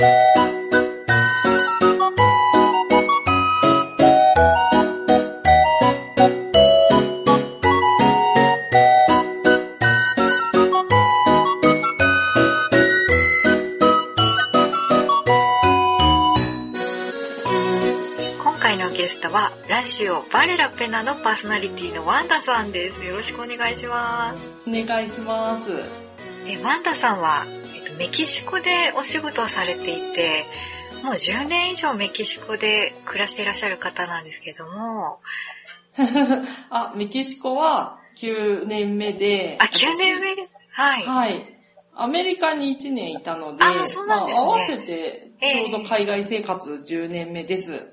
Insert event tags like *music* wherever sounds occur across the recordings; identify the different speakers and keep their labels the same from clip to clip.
Speaker 1: 今回のゲストは、ラジオバレラペナのパーソナリティのワンダさんです。よろしくお願いします。
Speaker 2: お願いします。
Speaker 1: えワンダさんは、えっと、メキシコでお仕事をされていて、もう10年以上メキシコで暮らしていらっしゃる方なんですけども、*laughs*
Speaker 2: あ、メキシコは9年目で。
Speaker 1: あ、9年目で、はい。
Speaker 2: はい。アメリカに1年いたので、
Speaker 1: あそうなんですね
Speaker 2: まあ合わせてちょうど海外生活10年目です。
Speaker 1: あ、なる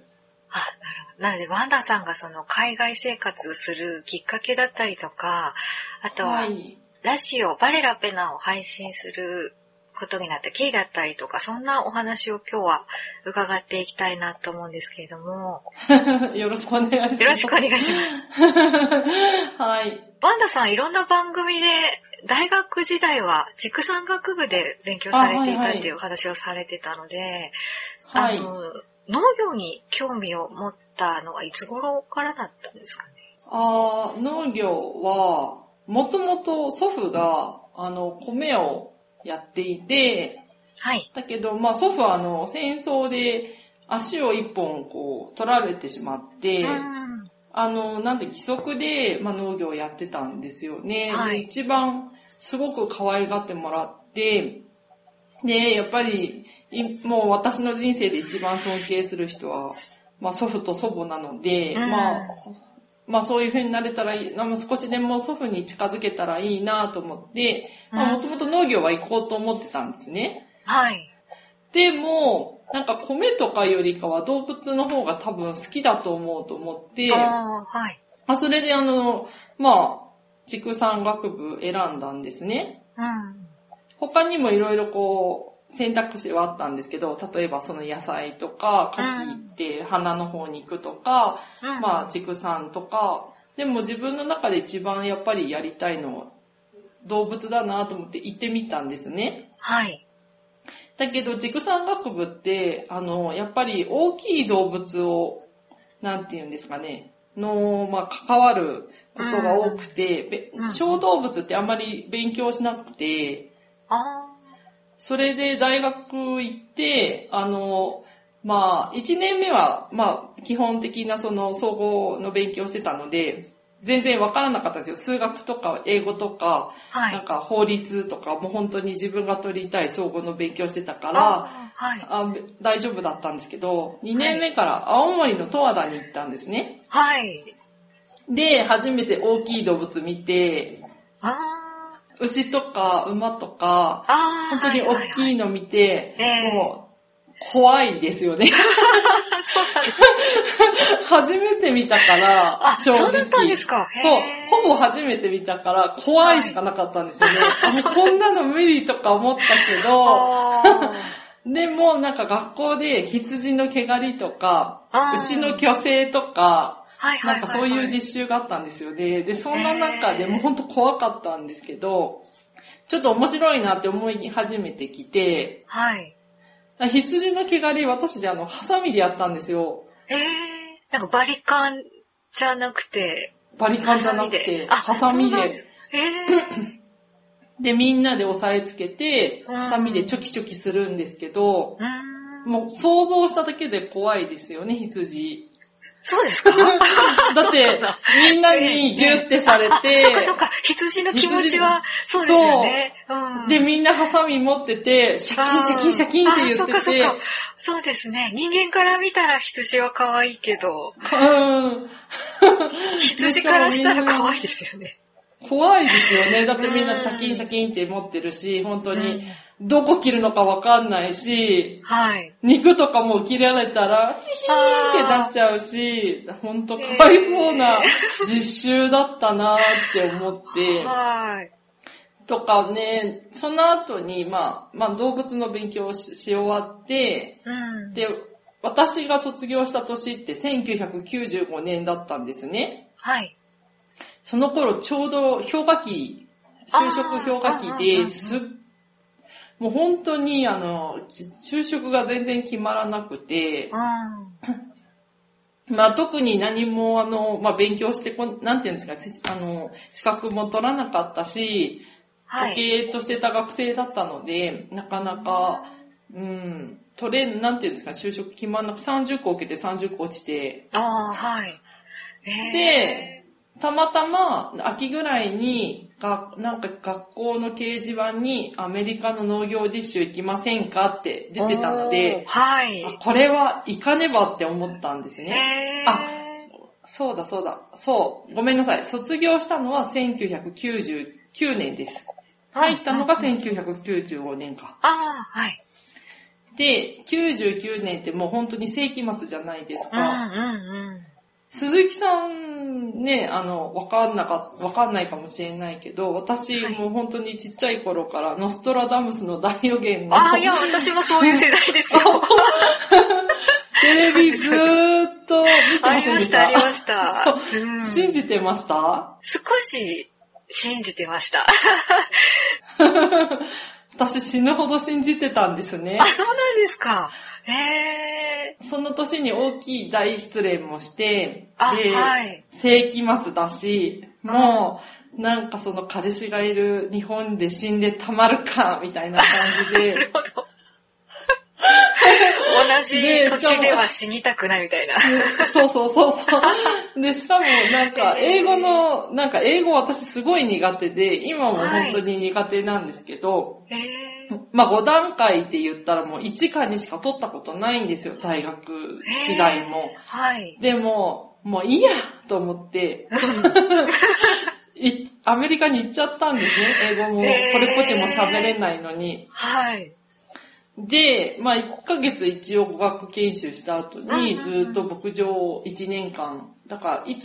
Speaker 1: ほど。なので、ワンダさんがその海外生活するきっかけだったりとか、あとは、
Speaker 2: はい。
Speaker 1: ラジオ、バレラペナを配信することになった経緯だったりとか、そんなお話を今日は伺っていきたいなと思うんですけれども、*laughs*
Speaker 2: よろしくお願いします。
Speaker 1: よろしくお願いします。
Speaker 2: はい。
Speaker 1: ワンダさん、いろんな番組で、大学時代は畜産学部で勉強されていたっていうお話をされてたので、
Speaker 2: はい
Speaker 1: あの、農業に興味を持ったのはいつ頃からだったんですかね？
Speaker 2: あー農業は、もともと祖父が、あの、米をやっていて、
Speaker 1: はい。
Speaker 2: だけど、まあ祖父はあの、戦争で足を一本こう、取られてしまって、
Speaker 1: うん
Speaker 2: あの、なんで義足で、まあ、農業をやってたんですよね。
Speaker 1: はい
Speaker 2: で一番すごく可愛がってもらって、で、やっぱり、いもう私の人生で一番尊敬する人は、まあ祖父と祖母なので、
Speaker 1: うん
Speaker 2: まあ、まあそういう風になれたらいい、まあ少しでも祖父に近づけたらいいなと思って、まあ
Speaker 1: うん
Speaker 2: もともと農業は行こうと思ってたんですね。
Speaker 1: はい。
Speaker 2: でも、なんか米とかよりかは動物の方が多分好きだと思うと思って、
Speaker 1: ああ、はい。
Speaker 2: あ、それであの、まあ、畜産学部選んだんですね。
Speaker 1: うん。
Speaker 2: 他にもいろいろこう、選択肢はあったんですけど、例えばその野菜とか、柿って花の方に行くとか、
Speaker 1: うん。
Speaker 2: まあ、畜産とか、でも自分の中で一番やっぱりやりたいのは動物だなと思って行ってみたんですね。
Speaker 1: はい。
Speaker 2: だけど、畜産学部って、あの、やっぱり大きい動物を、なんて言うんですかね、の、まあ、関わることが多くて、べ
Speaker 1: うん。
Speaker 2: 小動物ってあんまり勉強しなくて、
Speaker 1: あ
Speaker 2: それで大学行って、あの、まあ、1年目は、まあ、基本的なその総合の勉強をしてたので、全然わからなかったんですよ。数学とか英語とか、
Speaker 1: あ、はい。
Speaker 2: なんか法律とか、もう本当に自分が取りたい総合の勉強してたから、
Speaker 1: あはい。
Speaker 2: あ大丈夫だったんですけど、2年目から青森の十和田に行ったんですね。
Speaker 1: はい。
Speaker 2: で、初めて大きい動物見て、
Speaker 1: あ
Speaker 2: 牛とか馬とか、本当に大きい
Speaker 1: の。
Speaker 2: の見て、
Speaker 1: ええ
Speaker 2: もう、怖いですよね。初めて見たから、
Speaker 1: あ、そうだったんですか。へ
Speaker 2: そう
Speaker 1: ー、
Speaker 2: ほぼ初めて見たから、怖いしかなかったんですよね。あもうこんなの無理とか思ったけど、
Speaker 1: あ *laughs*
Speaker 2: でもなんか学校で羊の毛刈りとか牛の虚勢とか、
Speaker 1: ーはいはいはいはい。
Speaker 2: なんかそういう実習があったんですよね。で、そんな中で
Speaker 1: えー
Speaker 2: もうほんと怖かったんですけど、ちょっと面白いなって思い始めてきて、
Speaker 1: はい。
Speaker 2: 羊の毛刈り私であの、ハサミでやったんですよ。
Speaker 1: ええなんかバリカンじゃなくて、
Speaker 2: バリカンじゃなくて、
Speaker 1: あ
Speaker 2: ハサミ
Speaker 1: で。
Speaker 2: です
Speaker 1: ええ *clears throat*
Speaker 2: で、みんなで押さえつけて、
Speaker 1: うん
Speaker 2: ハサミでチョキチョキするんですけど
Speaker 1: う、ーん。
Speaker 2: もう想像しただけで怖いですよね、羊。
Speaker 1: そうですか？*laughs*
Speaker 2: だって、みんなにギュってされて、
Speaker 1: そっかそっか、羊の気持ちは、そうですよね。うん。
Speaker 2: で、みんなハサミ持ってて、シャキンシャキンシャキンって言って
Speaker 1: あーそそそうですね。人間から見たら羊は可愛いけど、
Speaker 2: うん。
Speaker 1: 羊からしたら可愛いですよね。*laughs*
Speaker 2: 怖いですよね。だってみんなシャキンシャキンって持ってるし、本当に、どこ切るのかわかんないし、
Speaker 1: はい。
Speaker 2: 肉とかも切られたら、ヒヒーってなっちゃうし、本当かわいそうな実習だったなって思って、
Speaker 1: はい。
Speaker 2: とかね、その後に、まあ、まあ動物の勉強をしし終わって、
Speaker 1: うん。
Speaker 2: で、私が卒業した年って1995年だったんですね。
Speaker 1: はい。
Speaker 2: その頃ちょうど氷河期、就職氷河期ですっもう本当に、あの、就職が全然決まらなくて、
Speaker 1: うん。
Speaker 2: まあ特に何もあの、まあ勉強してこ、なんていうんですか、あの、資格も取らなかったし、
Speaker 1: はい。
Speaker 2: 経営としてた学生だったので、なかなか、うん、取れん、なんていうんですか、就職決まんなく30個受けて30個落ちて、
Speaker 1: ああ、はい。えー
Speaker 2: で、たまたま秋ぐらいに、がなんか学校の掲示板にアメリカの農業実習行きませんかって出てたので
Speaker 1: はい。
Speaker 2: あこれは行かねばって思ったんですね。
Speaker 1: えー、
Speaker 2: あそうだそうだ。そう。ごめんなさい。卒業したのは1999年です。入ったのが1995年か。
Speaker 1: ああ、はい。
Speaker 2: で、99年ってもう本当に世紀末じゃないです
Speaker 1: うん
Speaker 2: か。
Speaker 1: うんうん。
Speaker 2: 鈴木さんね、あの、わかんなか、わかんないかもしれないけど、私
Speaker 1: はい
Speaker 2: もう本当にちっちゃい頃からノストラダムスの大予言の
Speaker 1: ああ、いや、私もそういう世代ですよ。*laughs*
Speaker 2: テレビずーっと見て
Speaker 1: あ
Speaker 2: ませんでし
Speaker 1: りました、ありました。
Speaker 2: う
Speaker 1: ん
Speaker 2: 信じてました？
Speaker 1: 少し信じてました。*laughs*
Speaker 2: 私死ぬほど信じてたんですね
Speaker 1: あ、。そうなんですか。へえ。
Speaker 2: その年に大きい大失恋もして、
Speaker 1: あ、
Speaker 2: で、
Speaker 1: はい。
Speaker 2: 世紀末だし、もう、なんかその彼氏がいる日本で死んでたまるか、みたいな感じ *laughs*
Speaker 1: な
Speaker 2: で
Speaker 1: る、ほど。*laughs* 同じ土地では死にたくないみたいな。
Speaker 2: そうそうそうそう。*laughs* で、しかもなんか英語の、なんか英語私すごい苦手で、今も本当に苦手なんですけど、
Speaker 1: へえ。
Speaker 2: まあ5段階って言ったらもう1か2しか取ったことないんですよ、大学時代も。
Speaker 1: はい。
Speaker 2: でも、もういいやと思って、*laughs* いアメリカに行っちゃったんですね、英語も。これっぽっちも喋れないのに。
Speaker 1: はい。
Speaker 2: で、まあ1ヶ月一応語学研修した後に、ずっと牧場を1年間、だから1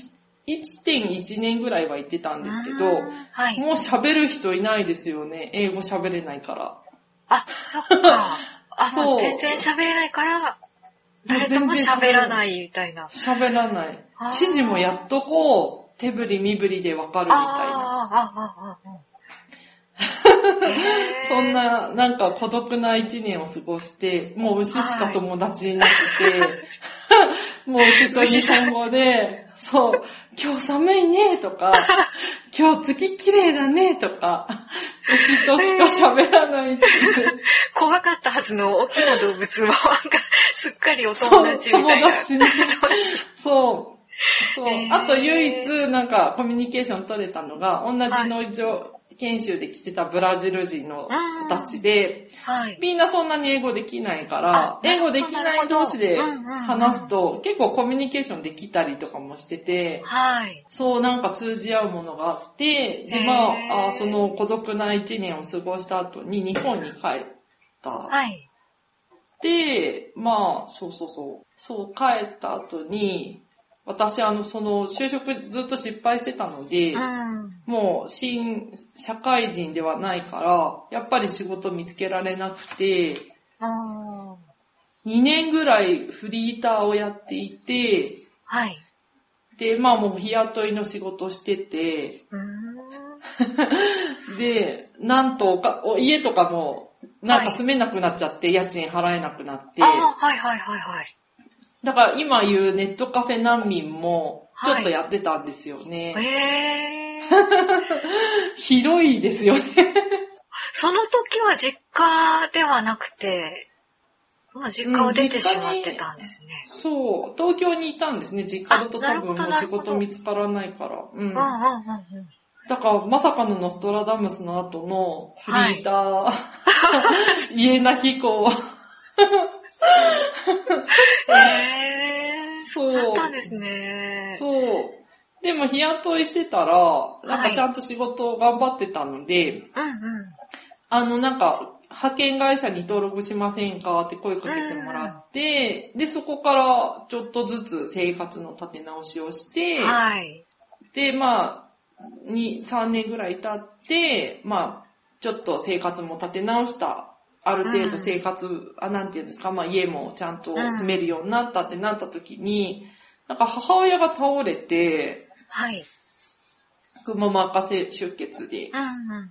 Speaker 2: 1.1年ぐらいは行ってたんですけど、
Speaker 1: うんはい。
Speaker 2: もう喋る人いないですよね、英語喋れないから。
Speaker 1: あ、そっか。あ、
Speaker 2: そう
Speaker 1: 全然喋れないから、誰とも喋らないみたいな。
Speaker 2: 喋らない。指示もやっとこう、手振り身振りでわかるみたいな。*laughs* そんな、なんか孤独な一年を過ごして、もう牛しか友達いなくて、*laughs* もう牛と日本語で、そう、今日寒いねとか、*laughs* 今日月綺麗だねとか、牛としか喋らないっていう。
Speaker 1: 怖かったはずの大きな動物も、すっかりお
Speaker 2: そう、
Speaker 1: 友達みたいな。
Speaker 2: 友達ね。そう。そうあと唯一、なんかコミュニケーション取れたのが、同じ農場研修で来てたブラジル人の子たちで、
Speaker 1: はい。
Speaker 2: みんなそんなに英語できないか
Speaker 1: あ
Speaker 2: ら、英語できない同士で話すと、結構コミュニケーションできたりとかもしてて、
Speaker 1: はい。
Speaker 2: そうなんか通じ合うものがあって、で、まあ、あその孤独な一年を過ごした後に日本に帰った。
Speaker 1: はい。
Speaker 2: で、まあ、そうそうそう。そう、帰った後に、私、あの、その、就職ずっと失敗してたので、
Speaker 1: うん。
Speaker 2: もう、新、社会人ではないから、やっぱり仕事見つけられなくて、
Speaker 1: あ
Speaker 2: 2年ぐらいフリーターをやっていて、
Speaker 1: はい。
Speaker 2: で、まあもう日雇いの仕事してて、
Speaker 1: うーん。*laughs*
Speaker 2: で、なんとおかお家とかも、なんか住めなくなっちゃって、家賃払えなくなって、
Speaker 1: はいはいはいはい。
Speaker 2: だから今言うネットカフェ難民も、ちょっと
Speaker 1: はい
Speaker 2: やってたんですよね。
Speaker 1: ええー。*laughs*
Speaker 2: ひどいですよね。
Speaker 1: その時は実家ではなくて、もう実家を出てしまってたんですね。
Speaker 2: そう、東京にいたんですね。実家だと多分もう仕事見つからないから。うん。
Speaker 1: うんうんうんうん。
Speaker 2: だから、まさかのノストラダムスの後のフリーター、*laughs* 家なき子。
Speaker 1: ええー。
Speaker 2: そう
Speaker 1: だったんですね。
Speaker 2: そう。でも日雇いしてたら、なんかちゃんと仕事を頑張ってたので、
Speaker 1: うんうん。
Speaker 2: あのなんか、派遣会社に登録しませんかって声かけてもらって、で、そこからちょっとずつ生活の立て直しをして、
Speaker 1: はい。
Speaker 2: で、まあ、に、3年ぐらい経って、まあ、ちょっと生活も立て直した。ある程度生活、あ、なんていうんですか、まあ家もちゃんと住めるようになったってなった時に、なんか母親が倒れて、
Speaker 1: はい。
Speaker 2: くも膜下出血で。
Speaker 1: うんうん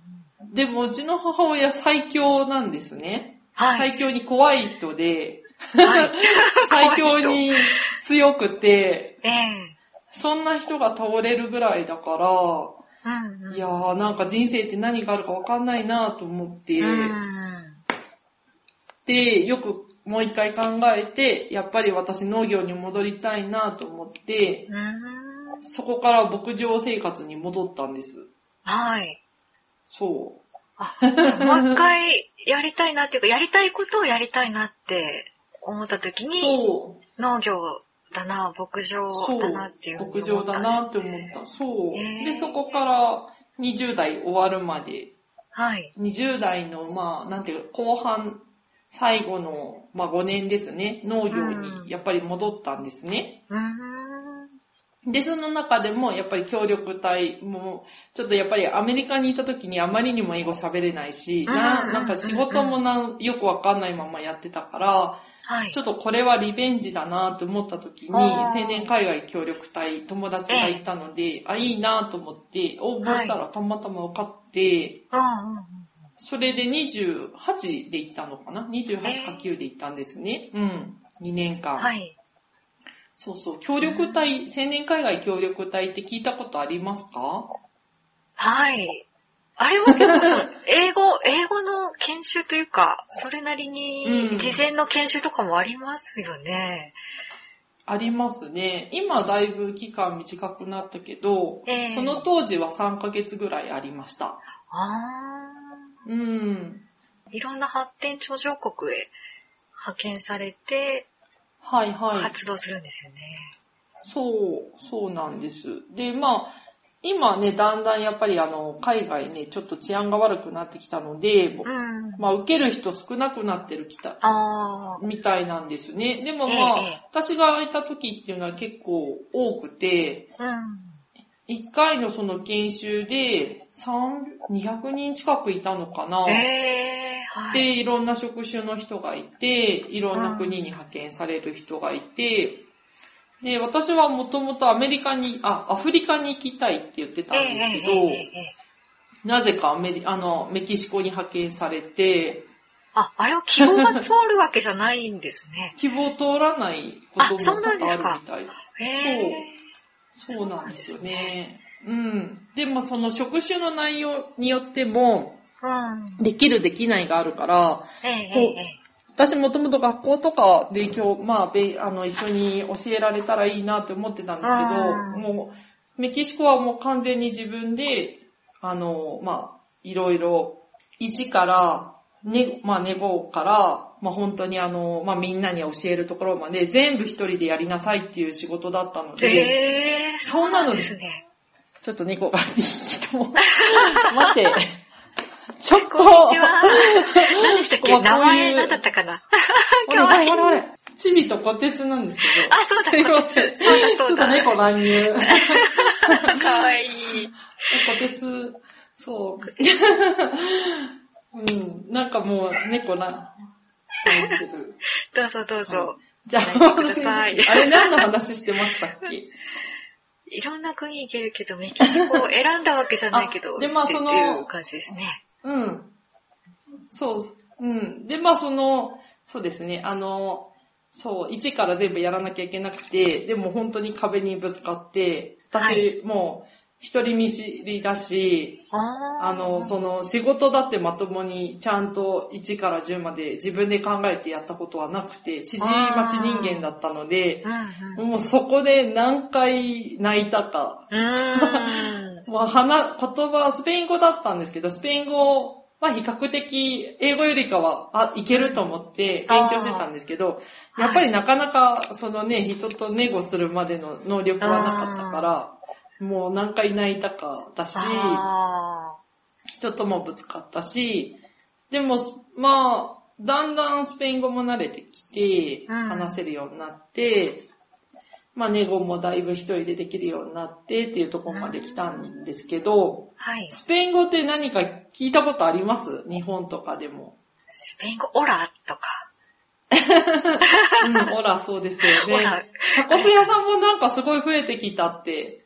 Speaker 2: でもうちの母親最強なんですね。
Speaker 1: はい。
Speaker 2: 最強に怖い人で、
Speaker 1: はい。*laughs*
Speaker 2: 最強に強くて、*laughs*
Speaker 1: ええ
Speaker 2: そんな人が倒れるぐらいだから、
Speaker 1: うんうん。
Speaker 2: いやーなんか人生って何があるかわかんないなと思って、
Speaker 1: うん。
Speaker 2: で、よくもう一回考えて、やっぱり私農業に戻りたいなと思って、
Speaker 1: うん。
Speaker 2: そこから牧場生活に戻ったんです。
Speaker 1: はい。
Speaker 2: そう。
Speaker 1: あ、もう一回やりたいなっていうか、やりたいことをやりたいなって思った時に、
Speaker 2: そう。
Speaker 1: 農業だな、牧場。だなっていうふうに
Speaker 2: 牧場だなって思った。そう。
Speaker 1: へー
Speaker 2: で、そこから20代終わるまで、
Speaker 1: はい。
Speaker 2: 20代の、まあ、なんていうか、後半、最後の、まあ5年ですね、農業
Speaker 1: うん
Speaker 2: にやっぱり戻ったんですね。で、その中でも、やっぱり協力隊も、ちょっとやっぱりアメリカにいた時にあまりにも英語喋れないし、な
Speaker 1: うん
Speaker 2: なんか仕事もなんよくわかんないままやってたから、
Speaker 1: はい
Speaker 2: ちょ。っとこれはリベンジだなと思った時に、青年海外協力隊、友達がいたので、あ、いいなと思って、応募したらたまたま受かって、
Speaker 1: うんうんうん。
Speaker 2: それで28で行ったのかな ?28 か9で行ったんですね。うん。2年間。
Speaker 1: はい。
Speaker 2: そうそう。協力隊、青年海外協力隊って聞いたことありますか？
Speaker 1: はい。あれも結構その、*laughs* 英語、英語の研修というか、それなり
Speaker 2: うん
Speaker 1: に、事前の研修とかもありますよね。
Speaker 2: ありますね。今だいぶ期間短くなったけど、
Speaker 1: ええ
Speaker 2: その当時は3ヶ月ぐらいありました。
Speaker 1: あ
Speaker 2: うん。
Speaker 1: ーいろんな発展途上国へ派遣されて
Speaker 2: はいはい。
Speaker 1: 活動するんですよね。
Speaker 2: そう、そうなんです。で、まあ、今ね、だんだんやっぱりあの、海外ね、ちょっと治安が悪くなってきたので、
Speaker 1: うん。
Speaker 2: まあ、受ける人少なくなってるきた、
Speaker 1: あ
Speaker 2: みたいなんですね。でもまあ、
Speaker 1: ええ
Speaker 2: 私がいた時っていうのは結構多くて、
Speaker 1: ー。うん。
Speaker 2: 1回のその研修で、3、200人近くいたのかな。
Speaker 1: えー、はい。
Speaker 2: で、いろんな職種の人がいて、いろんな国に派遣される人がいて、で、私はもともとアメリカに、あ、アフリカに行きたいって言ってたんですけど、
Speaker 1: ええええええ
Speaker 2: なぜかアメリあの、メキシコに派遣されて、
Speaker 1: あ、あれは希望が通るわけじゃないんですね。*laughs*
Speaker 2: 希望通らないことも
Speaker 1: あそうなんですか
Speaker 2: あるみたい。
Speaker 1: へえ
Speaker 2: そうなんですよね。うん。でもその職種の内容によっても、
Speaker 1: うん。
Speaker 2: できるできないがあるから、私もともと学校とかで今日、まあ、べあの、一緒に教えられたらいいなって思ってたんですけ
Speaker 1: うん
Speaker 2: ど、もう、メキシコはもう完全に自分で、あの、まあ、いろいろ、一から、ね、まあ、ネゴから、まあ、本当にあの、まあ、みんなに教えるところまで全部一人でやりなさいっていう仕事だったの
Speaker 1: え
Speaker 2: で、
Speaker 1: ええそうなんですね。
Speaker 2: ちょっと猫がいい人も、*laughs* 待って、ちょっと、
Speaker 1: こんにちは。何でしたっけ？名前何だったかな？*laughs* かわいい
Speaker 2: あれ、あれ、チビとコテツなんですけど。
Speaker 1: あ、そうだ、
Speaker 2: すいません。
Speaker 1: そうだ、そうだ。
Speaker 2: ちょっと猫乱入。
Speaker 1: かわいい。
Speaker 2: コテツ、そう。*laughs* うん、なんかもう猫な。*laughs*
Speaker 1: どうぞどうぞ。
Speaker 2: じゃあ、
Speaker 1: ください
Speaker 2: あれ何の話してましたっけ？*laughs*
Speaker 1: いろんな国行けるけど、メキシコを選んだわけじゃないけど、
Speaker 2: あでまあその
Speaker 1: っていう感じですね。
Speaker 2: うん。そう、うん。で、まあその、そうですね、あの、そう、一から全部やらなきゃいけなくて、でも本当に壁にぶつかって、私、
Speaker 1: は
Speaker 2: もう、一人見知りだし、
Speaker 1: あ
Speaker 2: あの、その仕事だってまともにちゃんと1から10まで自分で考えてやったことはなくて、指示待ち人間だったので、
Speaker 1: うん
Speaker 2: もうそこで何回泣いたか。*laughs* もう話、言葉、スペイン語だったんですけど、スペイン語は比較的英語よりかは、あ、いけると思って勉強してたんですけど、やっぱりなかなかそのね、人とネゴするまでの能力はなかったから、もう何回泣いたかだし、
Speaker 1: あ
Speaker 2: 人ともぶつかったし、でも、まあ、だんだんスペイン語も慣れてきて、
Speaker 1: うん
Speaker 2: 話せるようになって、まあ、ネゴもだいぶ一人でできるようになってっていうところまで来たんですけど、
Speaker 1: ーはい。
Speaker 2: スペイン語って何か聞いたことあります？日本とかでも。
Speaker 1: スペイン語、オラとか。*laughs*
Speaker 2: うん、ほら、そうですよね。*laughs*
Speaker 1: オラ。
Speaker 2: タコス屋さんもなんかすごい増えてきたって。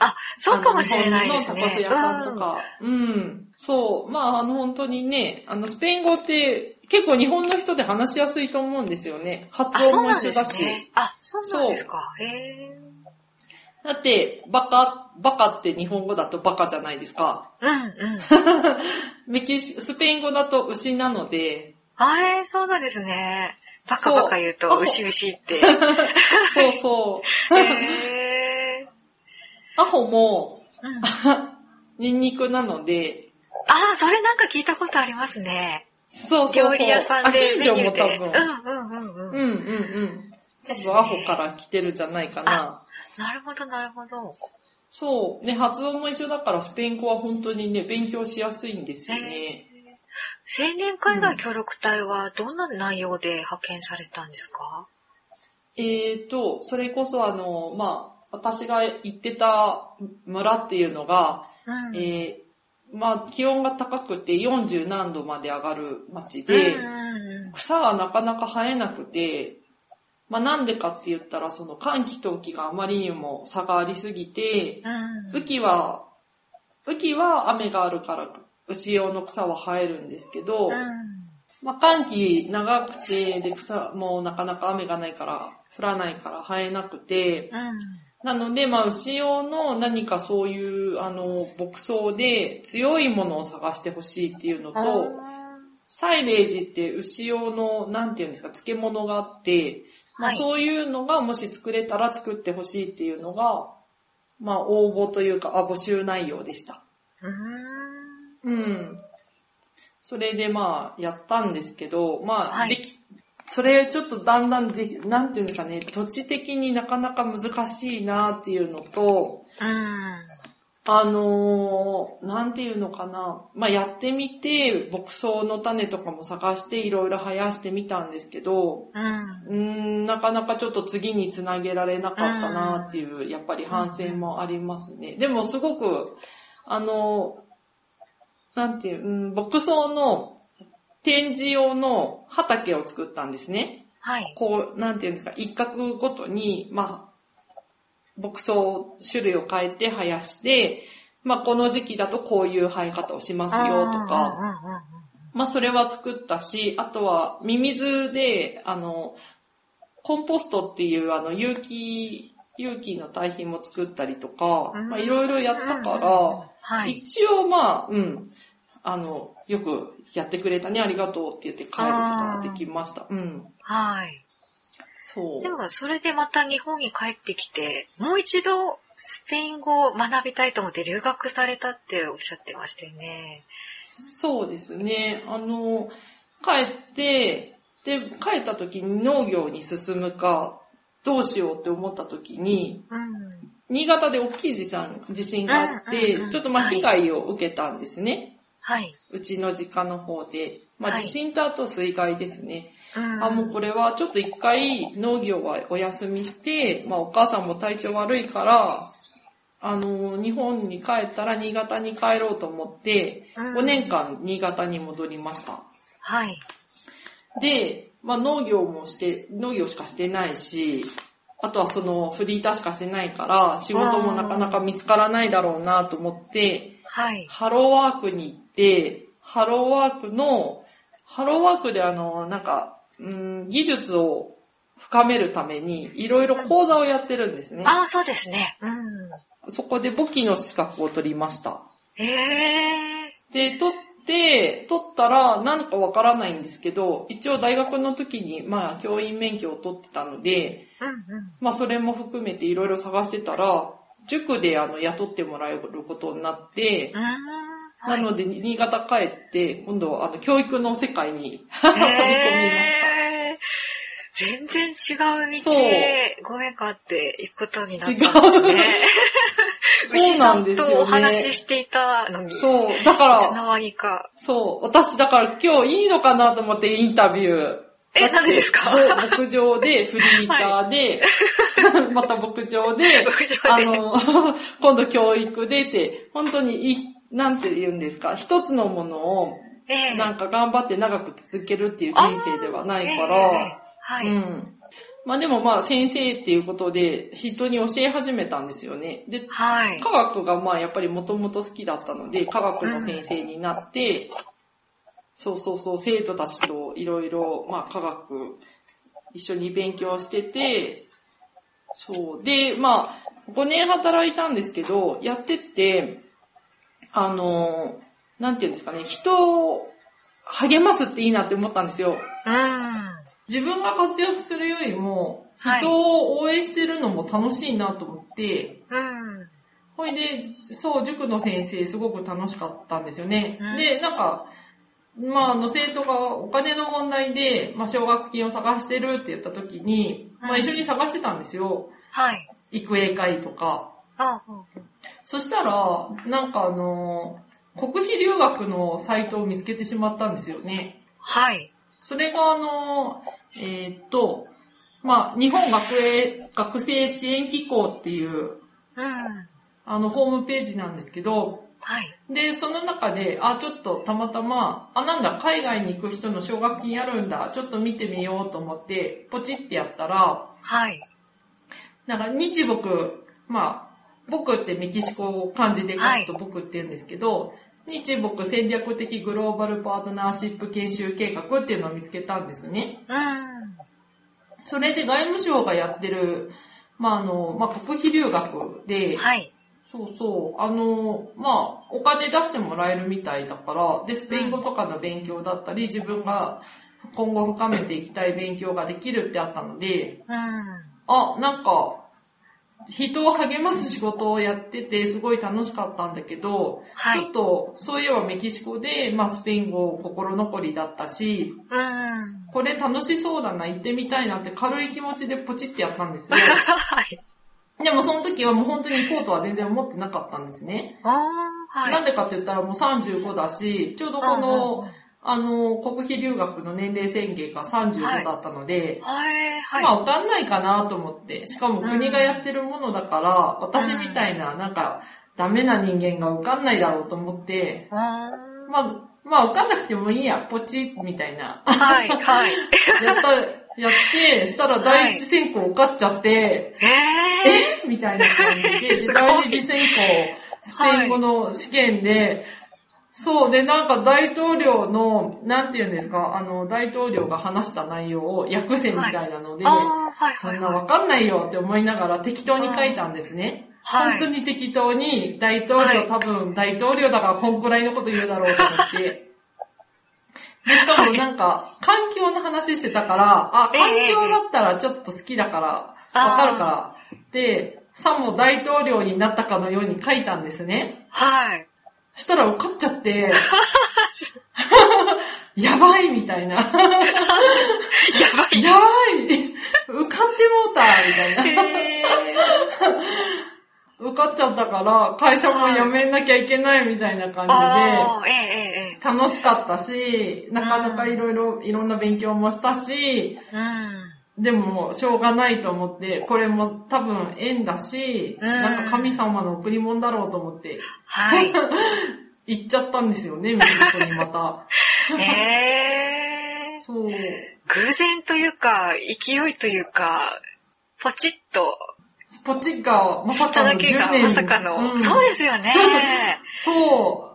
Speaker 1: あ、そうかもしれないですね。
Speaker 2: あのタコス屋さんとか。うん。そう。まあ、あの、本当にね、あの、スペイン語って結構日本の人で話しやすいと思うんですよね。発音も一緒だし。
Speaker 1: すね。あ、そうなんですか。へえ。
Speaker 2: だって、バカ、バカって日本語だとバカじゃないですか。
Speaker 1: うんうん。*laughs*
Speaker 2: メキシ、スペイン語だと牛なので、
Speaker 1: あれ、そうなんですね。バカバカ言うと、
Speaker 2: そう
Speaker 1: 牛牛って。*laughs*
Speaker 2: そうそう。*laughs*
Speaker 1: へー
Speaker 2: アホも
Speaker 1: うん、*laughs*
Speaker 2: ニンニクなので、
Speaker 1: ああ、それなんか聞いたことありますね。
Speaker 2: そうそうそう。
Speaker 1: 料理屋さんでメニューで。
Speaker 2: も多分。
Speaker 1: うんうんうんうん。
Speaker 2: うんうんうん。多分アホから来てるんじゃないかな。
Speaker 1: なるほどなるほど。
Speaker 2: そう。ね、発音も一緒だからスペイン語は本当にね、勉強しやすいんですよね。
Speaker 1: 青年海外協力隊はどんな内容で派遣されたんですか？
Speaker 2: えーと、それこそあの、まあ、私が行ってた村っていうのが、
Speaker 1: うん。
Speaker 2: えーまあ、気温が高くて40何度まで上がる町
Speaker 1: うん
Speaker 2: で、
Speaker 1: うん
Speaker 2: 草がなかなか生えなくて、まあなんでかって言ったら、その寒気と雨季があまりにも差がありすぎて、
Speaker 1: うん。
Speaker 2: 雨季は、雨季は雨があるから牛用の草は生えるんですけど、
Speaker 1: うん。
Speaker 2: まあ寒気長くて、で草もうなかなか雨がないから、降らないから生えなくて、
Speaker 1: うん。
Speaker 2: なので、まあ、牛用の何かそういう、あの、牧草で強いものを探してほしいっていうのと、サイレージって牛用の、なんていうんですか、漬物があって、まあ、
Speaker 1: はい
Speaker 2: そういうのがもし作れたら作ってほしいっていうのが、まあ、応募というか、あ、募集内容でした。
Speaker 1: うん。
Speaker 2: うん。それでまあ、やったんですけど、まあ、
Speaker 1: はい
Speaker 2: でき、それちょっとだんだんで、なんていうんですかね、土地的になかなか難しいなっていうのと、
Speaker 1: うん。
Speaker 2: あのー、なんていうのかな。まあ、やってみて、牧草の種とかも探していろいろ生やしてみたんですけど、
Speaker 1: うん。
Speaker 2: ん、なかなかちょっと次につなげられなかったなっていう、やっぱり反省もありますね。でもすごく、あの、なんていう、うん、牧草の展示用の畑を作ったんですね。
Speaker 1: はい。
Speaker 2: こう、なんていうんですか、一角ごとに、まあ、牧草種類を変えて生やして、まあ、この時期だとこういう生え方をしますよとか、まあ、それは作ったし、あとは、ミミズで、あの、コンポストっていう、あの、有機、有機の堆肥も作ったりとか、
Speaker 1: うん
Speaker 2: まあ、いろいろやったから、
Speaker 1: はい。
Speaker 2: 一応まあ、うん、あの、よくやってくれたね、ありがとうって言って帰ることができました。うん。
Speaker 1: はい。
Speaker 2: そう。
Speaker 1: でも、それでまた日本に帰ってきて、もう一度スペイン語を学びたいと思って留学されたっておっしゃってましたよね。
Speaker 2: そうですね。あの、帰って、で、帰った時に農業に進むか、どうしようって思った時に、
Speaker 1: うん。
Speaker 2: 新潟で大きい地震地震があって、ちょっとまあ
Speaker 1: はい
Speaker 2: 被害を受けたんですね。
Speaker 1: はい。
Speaker 2: うちの実家の方で。まあ
Speaker 1: はい
Speaker 2: 地震とあと水害ですね。
Speaker 1: うん。
Speaker 2: あ、もうこれはちょっと一回農業はお休みして、まあお母さんも体調悪いから、あの、日本に帰ったら新潟に帰ろうと思って、
Speaker 1: うん
Speaker 2: 5年間新潟に戻りました。
Speaker 1: はい。
Speaker 2: で、まあ農業もして、農業しかしてないし、あとはそのフリーターしかしてないから、仕事もなかなか見つからないだろうなと思って、
Speaker 1: はい。
Speaker 2: ハローワークに行って、ハローワークの、ハローワークであの、なんか、うん、技術を深めるために、いろいろ講座をやってるんですね。
Speaker 1: ああ、そうですね。うん。
Speaker 2: そこで簿記の資格を取りました。
Speaker 1: へえ。
Speaker 2: で、取って、取ったら、なんかわからないんですけど、一応大学の時に、まあ、教員免許を取ってたので、
Speaker 1: うんうん。
Speaker 2: まあ、それも含めていろいろ探してたら、塾であの、雇ってもらえることになって
Speaker 1: う、ーん。
Speaker 2: なので、新潟帰って、今度はあの、教育の世界に *laughs* 飛び込みました。
Speaker 1: 全然違う道へご縁があって行くことになったん
Speaker 2: 違
Speaker 1: ですね。*laughs*
Speaker 2: そうなんですよね。
Speaker 1: とお話ししていたのに、
Speaker 2: そう、だから、
Speaker 1: いつの間にか。
Speaker 2: そう、私だから今日いいのかなと思ってインタビュー。
Speaker 1: え、なんでですか？
Speaker 2: 牧場で、フリーターで、*laughs* また牧場で、
Speaker 1: 牧場で。
Speaker 2: あの、今度教育でって、本当にい、なんて言うんですか、一つのものを、
Speaker 1: ええ
Speaker 2: なんか頑張って長く続けるっていう人生ではないか
Speaker 1: ええ
Speaker 2: ら、
Speaker 1: はい。
Speaker 2: うん。まあでもまあ先生っていうことで人に教え始めたんですよね。で、
Speaker 1: はい。
Speaker 2: 科学がまあやっぱりもともと好きだったので、科学の先生になって、そうそうそう、生徒たちといろいろ、まあ科学一緒に勉強してて、そう。で、まあ、5年働いたんですけど、やってって、あの、なんていうんですかね、人を励ますっていいなって思ったんですよ。
Speaker 1: うん。
Speaker 2: 自分が活躍するよりも、
Speaker 1: はい
Speaker 2: 人を応援してるのも楽しいなと思って、
Speaker 1: うん。
Speaker 2: ほいで、そう、塾の先生すごく楽しかったんですよね。
Speaker 1: うん
Speaker 2: で、なんか、まあ、あの、生徒がお金の問題で、まあ、奨学金を探してるって言った時に、まあ、
Speaker 1: うん
Speaker 2: 一緒に探してたんですよ。
Speaker 1: はい。
Speaker 2: 育英会とか。
Speaker 1: あ
Speaker 2: そしたら、なんかあの、国費留学のサイトを見つけてしまったんですよね。
Speaker 1: はい。
Speaker 2: それがあの、えーっと、まあ、日本学営、学生支援機構っていう、
Speaker 1: うん。
Speaker 2: あの、ホームページなんですけど、
Speaker 1: はい。
Speaker 2: で、その中で、あ、ちょっとたまたま、あ、なんだ、海外に行く人の奨学金あるんだ、ちょっと見てみようと思って、ポチってやったら、
Speaker 1: はい。
Speaker 2: なんか日僕、まあ、僕ってメキシコを漢字で書くと僕って言うんですけど、日僕戦略的グローバルパートナーシップ研修計画っていうのを見つけたんですね。
Speaker 1: うん。
Speaker 2: それで外務省がやってる、まあ、あの、まあ、国費留学で、
Speaker 1: はい。
Speaker 2: そうそう。あの、まあ、お金出してもらえるみたいだから、で、スペイン語とかの勉強だったり、自分が今後深めていきたい勉強ができるってあったので、
Speaker 1: うん。
Speaker 2: あ、なんか、人を励ます仕事をやってて、すごい楽しかったんだけど、
Speaker 1: はい
Speaker 2: ちょっと、そういえばメキシコで、まあ、スペイン語心残りだったし、
Speaker 1: うん。
Speaker 2: これ楽しそうだな、行ってみたいなって軽い気持ちでポチってやったんですよ。*laughs*
Speaker 1: はい。
Speaker 2: でもその時はもう本当に行こうとは全然思ってなかったんですね。
Speaker 1: はい。
Speaker 2: なんでかって言ったらもう35だし、ちょうどこの、あの、国費留学の年齢宣言が35だったので、
Speaker 1: はい、はい。
Speaker 2: まあ、わかんないかなと思って。しかも国がやってるものだから、私みたいな、なんか、ダメな人間が受かんないだろうと思って、
Speaker 1: うーん
Speaker 2: まあ、まあ、受かんなくてもいいや、ポチみたいな。
Speaker 1: はい、はい。*laughs*
Speaker 2: やった、やって、したら第一選考受かっちゃって、
Speaker 1: え
Speaker 2: えみたいな感じで、*laughs* 第二次選考、スペイン語の試験で、そう、で、なんか大統領の、なんて言うんですか、あの、大統領が話した内容を訳せみたいなので、
Speaker 1: はい、はい。
Speaker 2: そんなわかんないよって思いながら適当に書いたんですね。
Speaker 1: はい。
Speaker 2: 本当に適当に大統領、
Speaker 1: はい
Speaker 2: 多分大統領だからこんくらいのこと言うだろうと思って。*laughs* で、しかもなんか、環境の話してたから、あ、
Speaker 1: え
Speaker 2: 環
Speaker 1: え
Speaker 2: 境だったらちょっと好きだから、わかるから。で、さも大統領になったかのように書いたんですね。
Speaker 1: はい。
Speaker 2: したら受かっちゃって、*laughs* やばいみたいな。や
Speaker 1: やばい。
Speaker 2: ばい受かってもうたみたいな。
Speaker 1: へ
Speaker 2: 受かっちゃったから、会社も辞めなきゃいけないみたいな感じで、楽しかったし、なかなかいろいろ、いろんな勉強もしたし。でも、しょうがないと思って、これも多分縁だし、
Speaker 1: うん
Speaker 2: なんか神様の贈り物だろうと思って、
Speaker 1: はい。*laughs*
Speaker 2: 行っちゃったんですよね、メキシコにまた。*laughs*
Speaker 1: ええ
Speaker 2: そう。
Speaker 1: 偶然というか、勢いというか、ポチッと
Speaker 2: ポチッがまさかの
Speaker 1: だけが
Speaker 2: 10年。
Speaker 1: まさかの、
Speaker 2: うん
Speaker 1: そうですよね。*laughs*
Speaker 2: そう。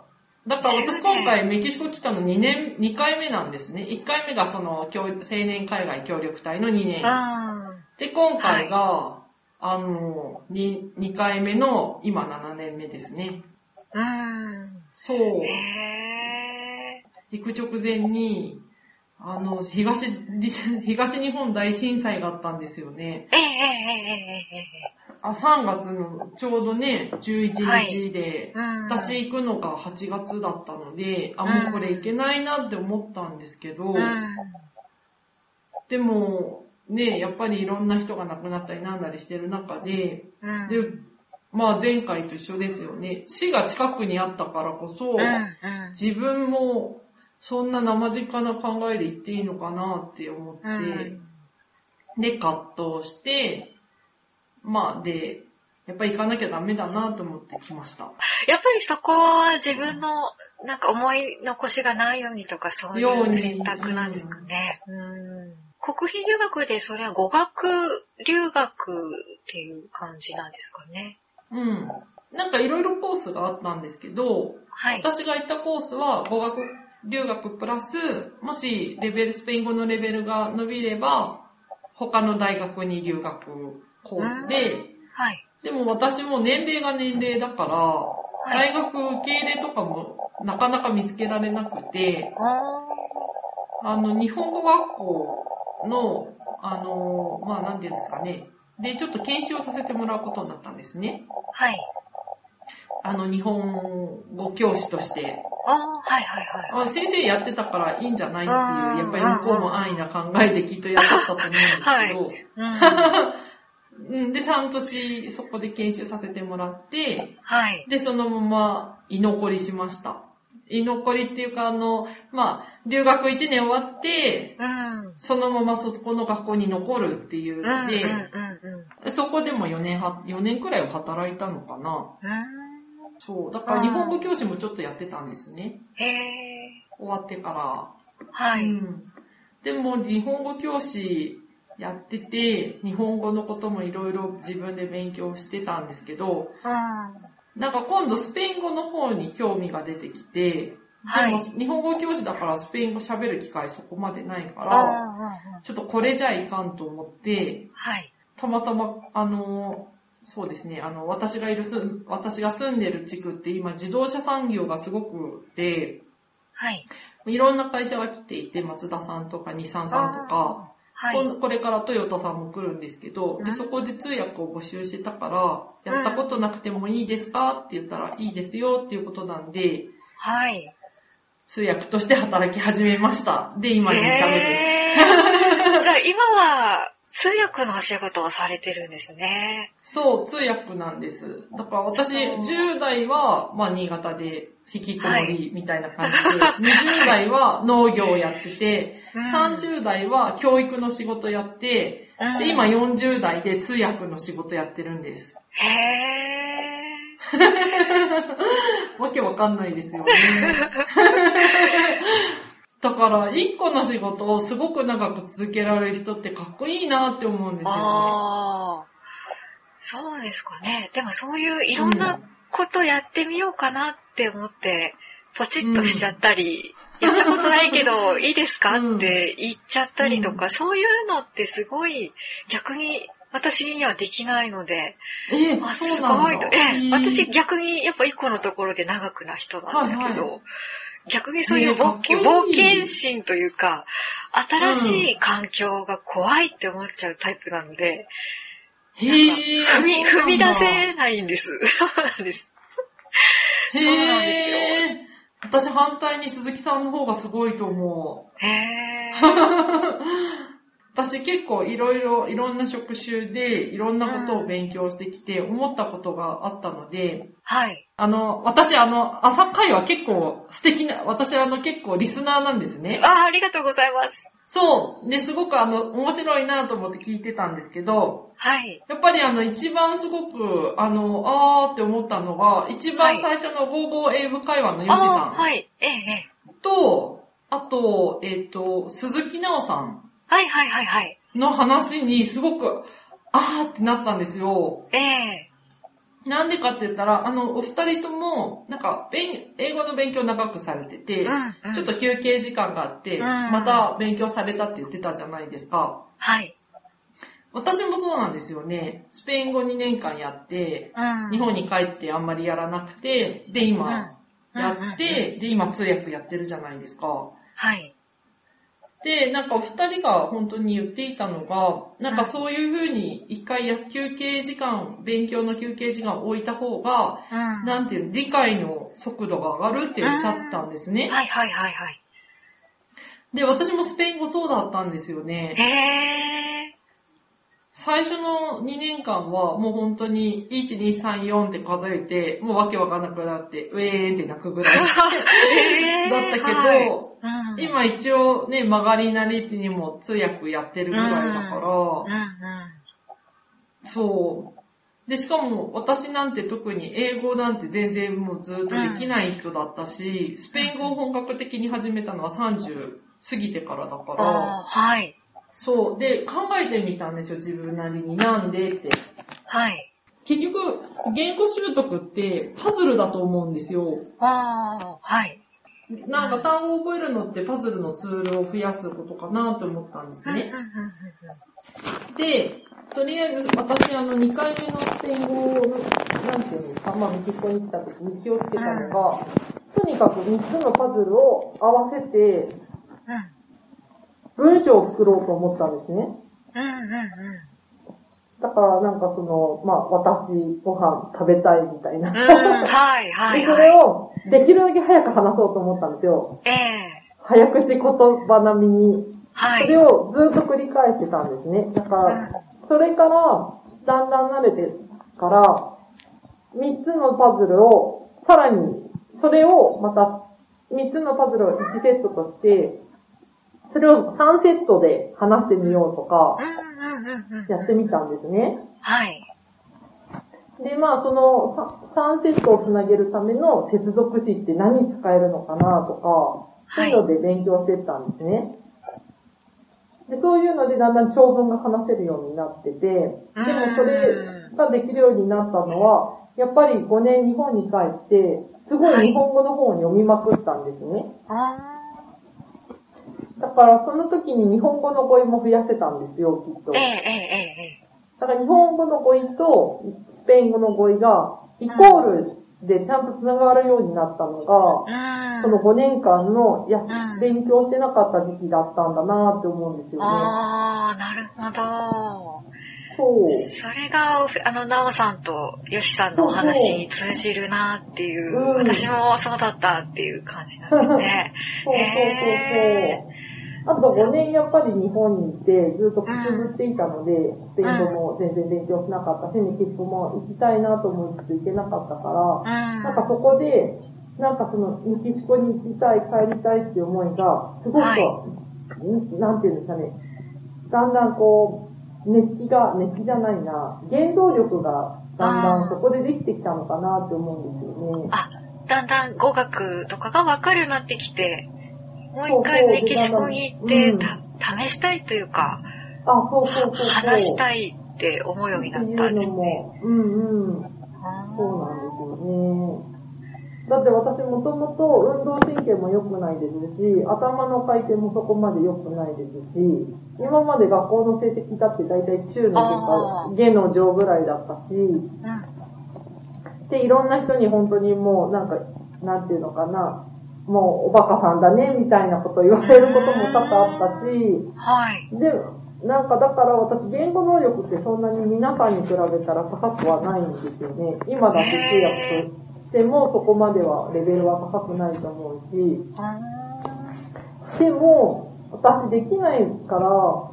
Speaker 2: だから私
Speaker 1: 10年
Speaker 2: 今回メキシコ来たの2年、2回目なんですね。1回目がその教青年海外協力隊の2年。
Speaker 1: うん。
Speaker 2: で、今回が、あの2、2回目の今7年目ですね。
Speaker 1: うん。
Speaker 2: そう。
Speaker 1: へ
Speaker 2: 行く直前に、あの、東、*laughs* 東日本大震災があったんですよね。
Speaker 1: ええええええええ
Speaker 2: あ、3月のちょうどね、11日で、
Speaker 1: うん。
Speaker 2: 私行くのが8月だったので、あ、
Speaker 1: うん
Speaker 2: もうこれ行けないなって思ったんですけど、
Speaker 1: うん。
Speaker 2: でも、ね、やっぱりいろんな人が亡くなったりなんだりしてる中で、
Speaker 1: うん。
Speaker 2: で、まあ前回と一緒ですよね。死が近くにあったからこそ。自分もそんな生近な考えで言っていいのかなって思って、
Speaker 1: うん
Speaker 2: で、葛藤して、まあで、やっぱり行かなきゃダメだなと思って来ました。
Speaker 1: やっぱりそこは自分のなんか思い残しがないようにとかそういう選択なんですかね。うん。国費留学でそれは語学留学っていう感じなんですかね。
Speaker 2: うん。なんかいろいろコースがあったんですけど、
Speaker 1: はい。
Speaker 2: 私が行ったコースは語学留学プラス、もしレベル、スペイン語のレベルが伸びれば、他の大学に留学コースで、
Speaker 1: はい。
Speaker 2: でも私も年齢が年齢だから、
Speaker 1: はい。
Speaker 2: 大学受け入れとかもなかなか見つけられなくて、
Speaker 1: あ
Speaker 2: あの、日本語学校の、あの、まあ、なんていうんですかね。で、ちょっと研修をさせてもらうことになったんですね。
Speaker 1: ーはい。
Speaker 2: あの、日本語教師として。
Speaker 1: ああ、はいはいはい。
Speaker 2: あ先生やってたからいいんじゃないっていう、
Speaker 1: うん
Speaker 2: やっぱり向こうも安易な考えできっとやってたと思うんですけど、
Speaker 1: はいうん。*laughs*
Speaker 2: うんで、3年そこで研修させてもらって、
Speaker 1: はい。
Speaker 2: で、そのまま居残りしました。居残りっていうか、あの、まあ、留学1年終わって、
Speaker 1: うん。
Speaker 2: そのままそこの学校に残るっていう
Speaker 1: うん。うん。
Speaker 2: ので、
Speaker 1: うん。うん。
Speaker 2: そこでも4年は、4年くらいは働いたのかな。
Speaker 1: うん
Speaker 2: そう。だから日本語教師もちょっとやってたんですね。
Speaker 1: へえ。
Speaker 2: 終わってから。
Speaker 1: はい。
Speaker 2: うん。でも日本語教師やってて、日本語のこともいろいろ自分で勉強してたんですけど、
Speaker 1: うん。
Speaker 2: なんか今度スペイン語の方に興味が出てきて、
Speaker 1: はい
Speaker 2: でも日本語教師だからスペイン語喋る機会そこまでないか
Speaker 1: あ
Speaker 2: ら、
Speaker 1: あ、
Speaker 2: ちょっとこれじゃいかんと思って、
Speaker 1: はい。
Speaker 2: たまたま、あの、そうですね、あの、私がいるす、私が住んでる地区って今自動車産業がすごくで、
Speaker 1: はい。
Speaker 2: いろんな会社が来ていて、松田さんとか日産さんとか、
Speaker 1: はい。
Speaker 2: これからトヨタさんも来るんですけど、で、
Speaker 1: うん
Speaker 2: そこで通訳を募集してたから、やったことなくてもいいですかって言ったら、いいですよっていうことなんで、
Speaker 1: はい。
Speaker 2: 通訳として働き始めました。で、今2回目です。
Speaker 1: へーじゃあ今は通訳のお仕事をされてるんですね。
Speaker 2: そう、通訳なんです。だから私、
Speaker 1: そう
Speaker 2: 10代は、まあ、新潟で引きこもりみたいな感じで、*laughs* 20代は農業をやってて、30代は教育の仕事やって、
Speaker 1: うん
Speaker 2: で、今40代で通訳の仕事やってるんです。
Speaker 1: へ *laughs*
Speaker 2: わけわかんないですよね。*laughs* だから、一個の仕事をすごく長く続けられる人ってかっこいいなって思うんです
Speaker 1: ー。
Speaker 2: よね。
Speaker 1: ああ。そうですかね。でもそういういろんなことやってみようかなって思って、ポチッとしちゃったり、やったことないけど、いいですか？
Speaker 2: うん
Speaker 1: って言っちゃったりとか、
Speaker 2: う
Speaker 1: そういうのってすごい逆に私にはできないので、
Speaker 2: え
Speaker 1: あ、すごいと。え私逆にやっぱ一個のところで長くな人なんですけど、
Speaker 2: はい
Speaker 1: 逆にそういう冒険
Speaker 2: っこいい
Speaker 1: 冒険心というか、新しい環境が怖いって思っちゃうタイプなので、
Speaker 2: へぇ
Speaker 1: 踏み、踏み出せないんです。*laughs* そうなんです。
Speaker 2: へ
Speaker 1: そうなんですよ
Speaker 2: ー私反対に鈴木さんの方がすごいと思う。
Speaker 1: へえ。*laughs*
Speaker 2: 私結構いろいろ、いろんな職種でいろんなことを勉強してきて思ったことがあったので、
Speaker 1: はい。
Speaker 2: あの、私あの、朝会は結構素敵な、私あの結構リスナーなんですね。
Speaker 1: あありがとうございます。
Speaker 2: そう。で、すごくあの、面白いなと思って聞いてたんですけど、
Speaker 1: はい。
Speaker 2: やっぱりあの、一番すごく、あの、あーって思ったのが、一番最初の55英語会話のヨシ
Speaker 1: あ
Speaker 2: さん。
Speaker 1: あはい。ええ、ええ。
Speaker 2: と、あと、えっ、と、鈴木奈緒さん
Speaker 1: はいはいはいはい。
Speaker 2: の話にすごく、あーってなったんですよ。
Speaker 1: ええ。
Speaker 2: なんでかって言ったら、あの、お二人とも、なんか、勉英語の勉強長くされてて、
Speaker 1: うんうん
Speaker 2: ちょっと休憩時間があって、
Speaker 1: うん
Speaker 2: また勉強されたって言ってたじゃないですか。
Speaker 1: はい。
Speaker 2: 私もそうなんですよね。スペイン語2年間やって、
Speaker 1: うん
Speaker 2: 日本に帰ってあんまりやらなくて、で、今、
Speaker 1: うん
Speaker 2: やって、で、今通訳やってるじゃないですか。
Speaker 1: はい。
Speaker 2: で、なんかお二人が本当に言っていたのが、なんかそういう風に一回や休憩時間、勉強の休憩時間を置いた方が、
Speaker 1: うん
Speaker 2: なんていうの、理解の速度が上がるっておっしゃってたんですね。
Speaker 1: はいはいはいはい。
Speaker 2: で、私もスペイン語そうだったんですよね。
Speaker 1: へー。
Speaker 2: 最初の2年間はもう本当に1、2、3、4って数えて、もうわけわかんなくなって、ウェーンって泣くぐらい *laughs* だ
Speaker 1: へー
Speaker 2: ったけど、
Speaker 1: はい。うん。
Speaker 2: 今一応ね、曲がりなりにも通訳やってるぐらいだから、
Speaker 1: うん。うん。
Speaker 2: そう。で、しかも私なんて特に英語なんて全然もうずっとできない人だったし、スペイン語を本格的に始めたのは30過ぎてからだから、
Speaker 1: はい。
Speaker 2: そう。で、考えてみたんですよ、自分なりに。なんでって。
Speaker 1: はい。
Speaker 2: 結局、言語習得ってパズルだと思うんですよ。
Speaker 1: ああ、はい。
Speaker 2: なんか単語を覚えるのってパズルのツールを増やすことかなと思ったんですね。で、とりあえず私あの2回目のスペイン語を、なんていうのか、まあメキシコに来た時に気をつけたのが、とにかく3つのパズルを合わせて文章を作ろうと思ったんですね。
Speaker 1: うんうんうん
Speaker 2: だからなんかその、まあ私ご飯食べたいみたいな。
Speaker 1: うん。うん、はいはい
Speaker 2: で、そ
Speaker 1: はい。
Speaker 2: れをできるだけ早く話そうと思ったんですよ。
Speaker 1: ええ
Speaker 2: 早口言葉並みに。
Speaker 1: はい。
Speaker 2: それをずっと繰り返してたんですね。だから、それから、だんだん慣れてから、3つのパズルを、さらに、それをまた、3つのパズルを1セットとして、それを3セットで話してみようとか。やってみたんですね。
Speaker 1: はい。
Speaker 2: で、まあ、その3セットをつなげるための接続詞って何に使えるのかなとか、そういうので勉強していったんですね。で、そういうのでだんだん長文が話せるようになってて、でもそれができるようになったのは、やっぱり5年日本に帰って、すごい日本語の本を読みまくったんですね。
Speaker 1: あ
Speaker 2: だからその時に日本語の語彙も増やせたんですよ、きっと
Speaker 1: ーええ。ええええ
Speaker 2: だから日本語の語彙とスペイン語の語彙がイコールでちゃんと繋がるようになったのが、
Speaker 1: ええ。
Speaker 2: その5年間のや
Speaker 1: ん
Speaker 2: 勉強してなかった時期だったんだなって思うんですよね。
Speaker 1: ああ、なるほど。
Speaker 2: そう。
Speaker 1: それが、あの、なおさんとよしさんのお話に通じるなっていう、
Speaker 2: うん
Speaker 1: 私もそうだったっていう感じなんですね。*laughs*
Speaker 2: そうそうそうそう。あと5年やっぱり日本にいてずっとくすぶっていたので、スペイン語も全然勉強しなかった。し、メキシコも行きたいなと思いつつ行けなかったから、
Speaker 1: うん。
Speaker 2: なんかそこで、なんかそのメキシコに行きたい、帰りたいっていう思いが、すごく、
Speaker 1: は
Speaker 2: ん？なんていうんですかね、だんだんこう、熱気が、熱気じゃないな、原動力がだんだんそこでできてきたのかなって思うんですよね。
Speaker 1: あ、だんだん語学とかがわかるようになってきて、もう一回メキシコに行って、
Speaker 2: うん
Speaker 1: た試したいというか。話したいって思うようになったんですね。
Speaker 2: うのも。うんうん。そうなんですよね。だって私もともと運動神経も良くないですし、頭の回転もそこまで良くないですし、今まで学校の成績だって大体中の
Speaker 1: あ
Speaker 2: とか、下の上ぐらいだったし、
Speaker 1: うん。
Speaker 2: で、いろんな人に本当にもうなんか、なんていうのかな、もうおバカさんだね、みたいなこと言われることも多々あったし、
Speaker 1: はい。
Speaker 2: で、なんかだから私言語能力ってそんなに皆さんに比べたら高くはないんですよね。今だって通訳してもそこまではレベルは高くないと思うし、でも私できないから、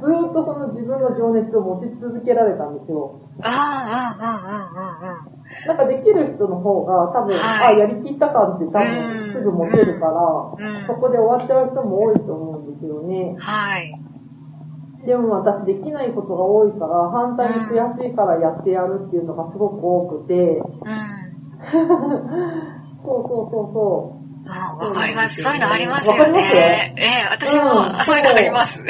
Speaker 2: ずーっとその自分の情熱を持ち続けられたんですよ。
Speaker 1: ああ、うんうんうんうんうん。
Speaker 2: なんかできる人の方が多分、
Speaker 1: はい
Speaker 2: あ、やりきった感って多分すぐ持てるから、
Speaker 1: うん
Speaker 2: そこで終わっちゃう人も多いと思うんですよね。
Speaker 1: はい。
Speaker 2: でも私できないことが多いから、反対に悔しいからやってやるっていうのがすごく多くて、
Speaker 1: うん。
Speaker 2: そうそうそうそう。
Speaker 1: あわかります。そういうのありますよ
Speaker 2: わかります？
Speaker 1: ね。ええ、私も、
Speaker 2: うん
Speaker 1: そういうのあります。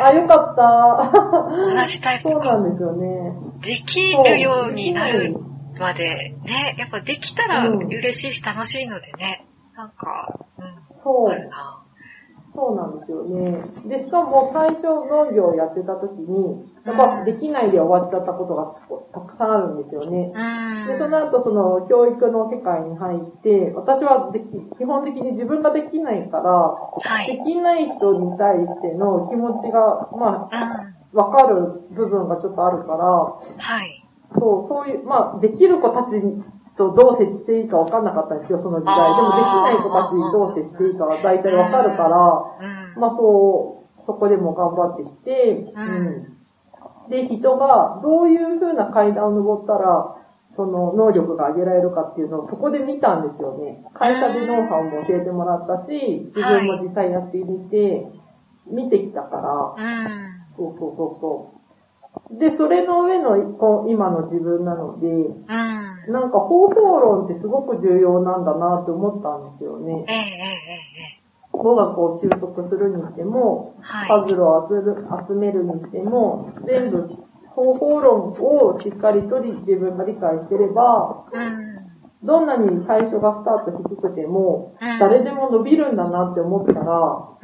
Speaker 2: あ、よかった。
Speaker 1: 同じタイプか。
Speaker 2: そうなんですよね。
Speaker 1: できるようになるまで、ね、やっぱできたら
Speaker 2: うん
Speaker 1: 嬉しいし楽しいのでね。なんか、うん、
Speaker 2: そう
Speaker 1: あ。るな。
Speaker 2: そうなんですよね。で、しかも最初農業をやってた時に、やっぱできないで終わっちゃったことがたくさんあるんですよね。
Speaker 1: うん。
Speaker 2: で、その後その教育の世界に入って、私はでき基本的に自分ができないから、
Speaker 1: はい。
Speaker 2: できない人に対しての気持ちが、まあ、
Speaker 1: うん。
Speaker 2: わかる部分がちょっとあるから、
Speaker 1: はい。
Speaker 2: そう、そういう、まあ、できる子たちとどう接していいかわかんなかったんですよ、その時代。でもできない子たちにどう接していいかは大体わかるから、
Speaker 1: うん。
Speaker 2: まあそう、そこでも頑張ってきて、
Speaker 1: うん
Speaker 2: で、人がどういう風な階段を登ったら、その能力が上げられるかっていうのをそこで見たんですよね。会社でノウハウも教えてもらったし、自分も実際やってみて、見てきたから、
Speaker 1: うん。
Speaker 2: そうそうそうそう。で、それの上のこう今の自分なので、
Speaker 1: うん。
Speaker 2: なんか方法論ってすごく重要なんだなって思ったんですよね。
Speaker 1: えええええ
Speaker 2: 語学を習得するにしても、
Speaker 1: はい。
Speaker 2: パズルを集めるにしても、全部方法論をしっかりと自分が理解してれば、
Speaker 1: うん。
Speaker 2: どんなに最初がスタート低くても、
Speaker 1: うん
Speaker 2: 誰でも伸びるんだなって思ったら。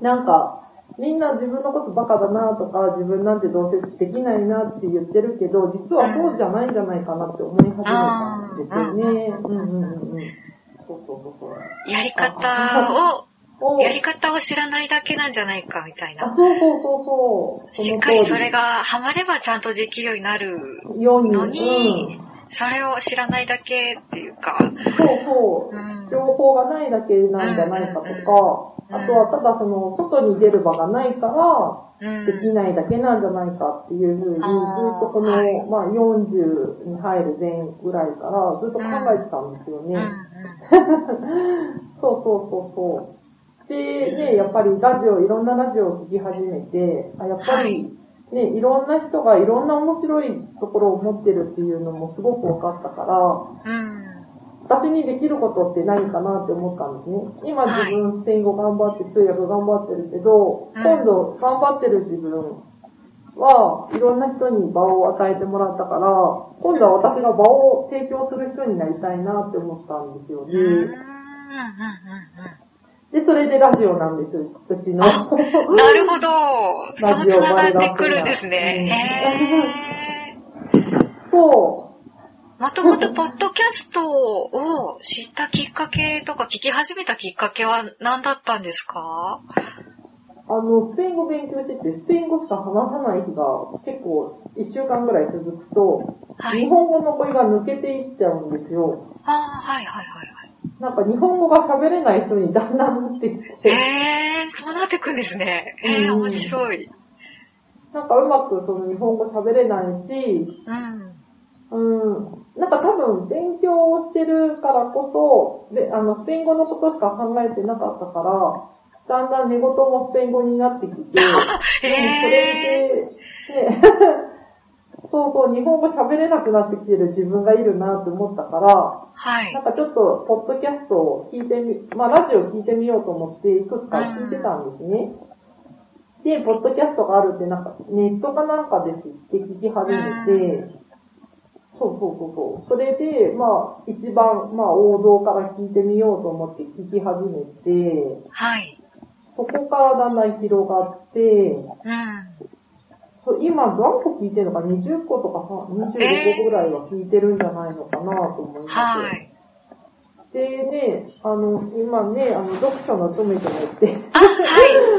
Speaker 2: なんか、みんな自分のことバカだなとか、自分なんてどうせできないなって言ってるけど、実はそうじゃないんじゃないかなって思い始めたんですよね。うんうんうんうん。そうそうそうそう。
Speaker 1: やり方を、
Speaker 2: お
Speaker 1: やり方を知らないだけなんじゃないかみたい
Speaker 2: あ、
Speaker 1: な。
Speaker 2: そうそうそうそう。
Speaker 1: しっかりそれ
Speaker 2: が、
Speaker 1: がハマればちゃんとできるようになる
Speaker 2: ように。
Speaker 1: のに
Speaker 2: うん、
Speaker 1: それを知らないだけっていうか、
Speaker 2: そうそうう。
Speaker 1: ん。
Speaker 2: 情報がないだけなんじゃないかとか、
Speaker 1: うん
Speaker 2: あとはただその、外に出る場がないから、
Speaker 1: うん。
Speaker 2: できないだけなんじゃないかっていうふうに、ずっとこの、
Speaker 1: はい
Speaker 2: まあ40に入る前ぐらいからずっと考えてたんですよね。*laughs* そうそうそうそう。で、ね、やっぱりラジオ、いろんなラジオを聞き始めて、あやっぱり、ね、いろんな人がいろんな面白いところを持ってるっていうのもすごく分かったから、
Speaker 1: うん。
Speaker 2: 私にできることって何かなって思ったんですね。今
Speaker 1: はい
Speaker 2: 自分、スペイン語頑張って、通訳頑張ってるけど、
Speaker 1: うん
Speaker 2: 今度頑張ってる自分はいろんな人に場を与えてもらったから、今度は私が場を提供する人になりたいなって思ったんですよ
Speaker 1: うん。うん。
Speaker 2: で、それでラジオなんです、うちの。
Speaker 1: うん。なるほど。そう繋がってくるんですね。へ
Speaker 2: そ
Speaker 1: ー。もともとポッドキャストを知ったきっかけとか聞き始めたきっかけは何だったんですか？
Speaker 2: う。あの、スペイン語勉強してて、スペイン語しか話さない日が結構1週間ぐらい続くと、
Speaker 1: はい
Speaker 2: 日。本語の声が抜けていっちゃうんですよ。
Speaker 1: ああ、はいはいはいはい。
Speaker 2: なんか日本語が喋れない人にだんだんなってきて、
Speaker 1: へえ、そうなってくんですね。へえ、
Speaker 2: うん
Speaker 1: 面白い。
Speaker 2: なんかうまくその日本語喋れないし、
Speaker 1: うん。
Speaker 2: うん、なんか多分勉強をしてるからこそ、で、あの、スペイン語のことしか考えてなかったから、だんだん寝言もスペイン語になってきて、*laughs* でもそ。れで、ねそうそう、日本語喋れなくなってきてる自分がいるなって思ったから、
Speaker 1: はい
Speaker 2: なん。かちょっと、ポッドキャストを聞いてみ、まあラジオ聞いてみようと思って、いくつか聞いてたんですね。で、ポッドキャストがあるって、なんか、ネットかなんかで知って聞き始めて、そうそうそうそう。それで、まあ、一番、まあ、王道から聞いてみようと思って聞き始めて、
Speaker 1: はい。
Speaker 2: そこからだんだん広がって、
Speaker 1: うん。
Speaker 2: そう今何個聞いてるのか、20個とかさ25個ぐらいは聞いてるんじゃないのかなと思います。
Speaker 1: はい。
Speaker 2: でね、あの、今ね、あの、読書のトメトメって、
Speaker 1: あ、は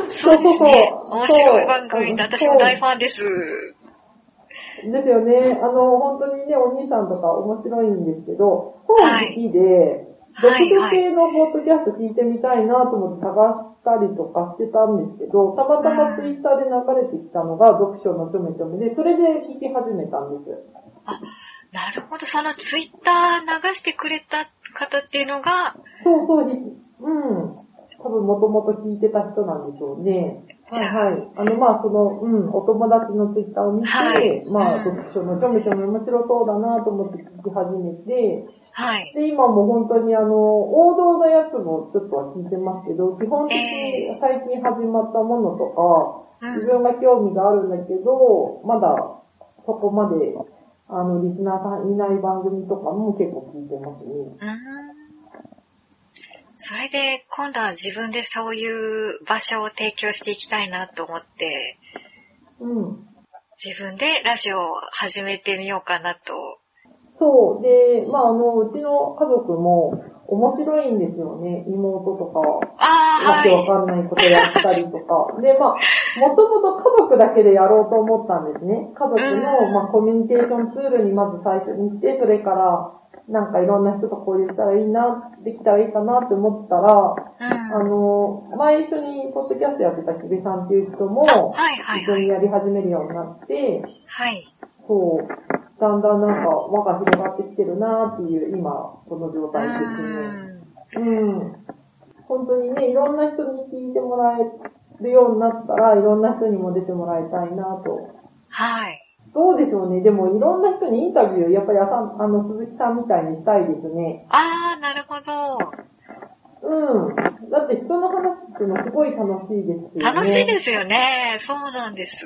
Speaker 1: い。そうですね。面白い番組で、私も大ファンです。
Speaker 2: ですよね。あの、本当にね、お兄さんとか面白いんですけど、本好きで、
Speaker 1: はい
Speaker 2: 読書系のポッドキャスト聞いてみたいなと思って探したりとかしてたんですけど、たまたまツイッターで流れてきたのが読書のトメトメで、それで聞き始めたんです。
Speaker 1: なるほど。そのツイッター流してくれた方っていうのが、
Speaker 2: そうそう、ひうん。多分もともと聞いてた人なんでしょうね。はいはい。あの、まあ、その、うん、お友達のツイッターを見て、
Speaker 1: はい
Speaker 2: まあ、
Speaker 1: うん
Speaker 2: 読書のちょめちょめ面白そうだなと思って聞き始めて、
Speaker 1: はい。
Speaker 2: で、今も本当にあの、王道のやつもちょっとは聞いてますけど、基本的
Speaker 1: え
Speaker 2: に最近始まったものとか、
Speaker 1: うん
Speaker 2: 自分が興味があるんだけど、まだそこまで、あの、リスナーさんいない番組とかも結構聞いてますね。
Speaker 1: うんそれで、今度は自分でそういう場所を提供していきたいなと思って、
Speaker 2: うん。
Speaker 1: 自分でラジオを始めてみようかなと。
Speaker 2: そう。で、まあ、あの、うちの家族も面白いんですよね。妹とか、
Speaker 1: はい。
Speaker 2: わけわかんないことやったりとか。で、まあ、もともと家族だけでやろうと思ったんですね。家族の、
Speaker 1: うん
Speaker 2: まあ、コミュニケーションツールにまず最初にして、それから、なんかいろんな人と交流したらいいな、できたらいいかなって思ったら、
Speaker 1: うん。
Speaker 2: あの、前一緒にポッドキャストやってた木部さんっていう人も、
Speaker 1: はいはいはい。
Speaker 2: 一緒にやり始めるようになって、
Speaker 1: はい。
Speaker 2: そう、だんだんなんか輪が広がってきてるなっていう、今、この状
Speaker 1: う
Speaker 2: 態ですね。
Speaker 1: ん。
Speaker 2: うん。本当にね、いろんな人に聞いてもらえるようになったら、いろんな人にも出てもらいたいなと。
Speaker 1: はい。
Speaker 2: どうでしょうね。でも、いろんな人にインタビュー、やっぱりああの、鈴木さんみたいにしたいですね。
Speaker 1: ああ、なるほど。
Speaker 2: うん。だって人の話ってのすごい楽しいですよね。
Speaker 1: 楽しいですよね。そうなんです。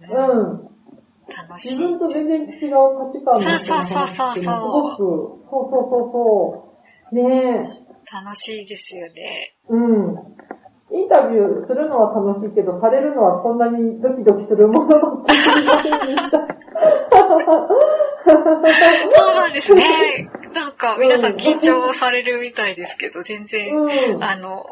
Speaker 2: うん。
Speaker 1: 楽しい。
Speaker 2: 自分と全然違う価値観
Speaker 1: そうそうそうそう
Speaker 2: すごく、そうそうそうそう。ね
Speaker 1: 楽しいですよね。
Speaker 2: え。うん。インタビューするのは楽しいけど、されるのはこんなにドキドキするものだって知りませんでした。
Speaker 1: そうなんですね。*laughs* なんか皆さん緊張されるみたいですけど、全然、
Speaker 2: うん。
Speaker 1: あの、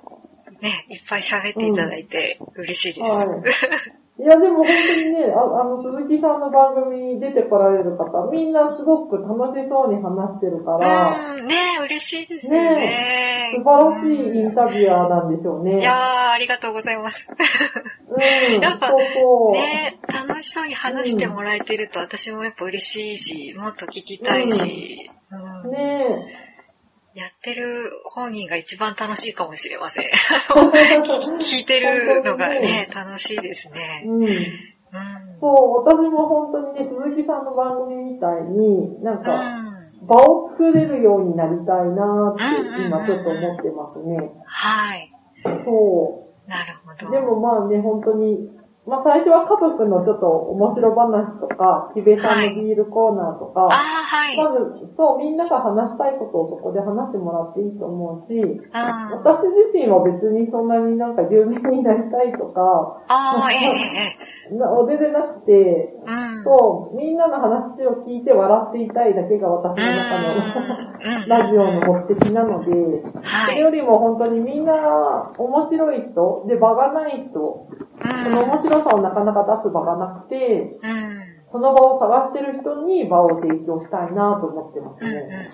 Speaker 1: ね、いっぱい喋っていただいて嬉しいです。
Speaker 2: はい。いや、でも本当にね、ああの、鈴木さんの番組に出てこられる方、みんなすごく楽しそうに話してるから、
Speaker 1: うん、ね嬉しいですよね。
Speaker 2: 素晴らしいインタビュアーなんでしょうね。
Speaker 1: いやー、ありがとうございます。
Speaker 2: うん。*laughs*
Speaker 1: やっぱ
Speaker 2: そうそう。
Speaker 1: ね楽しそうに話してもらえてると私もやっぱ嬉しいし、もっと聞きたいし、うん
Speaker 2: ね
Speaker 1: やってる本人が一番楽しいかもしれません。
Speaker 2: え。*laughs*
Speaker 1: 聞いてるのがね、楽しいですね。
Speaker 2: うん。
Speaker 1: うん。
Speaker 2: そう、私も本当にね、鈴木さんの番組みたいに、なん
Speaker 1: う
Speaker 2: か、
Speaker 1: ん。
Speaker 2: 場を作れるようになりたいなって今ちょっと思ってますね。
Speaker 1: はい。
Speaker 2: そ
Speaker 1: なるほど。
Speaker 2: う。でもまあね、本当に、まあ最初は家族のちょっと面白話とか、木部さんのビールコーナーとか、
Speaker 1: はい。
Speaker 2: まず、そう、みんなが話したいことをそこで話してもらっていいと思うし、
Speaker 1: うん。
Speaker 2: 私自身は別にそんなになんか有名になりたいとか、
Speaker 1: ああ、ええええ。
Speaker 2: なくて、
Speaker 1: うん。
Speaker 2: そう、みんなの話を聞いて笑っていたいだけが私の中の
Speaker 1: うん *laughs*
Speaker 2: ラジオの目的なので、
Speaker 1: はい。
Speaker 2: それよりも本当にみんな面白い人、で場がない人、その面白さをなかなか出す場がなくて。その場を探してる人に場を提供したいなと思ってますね。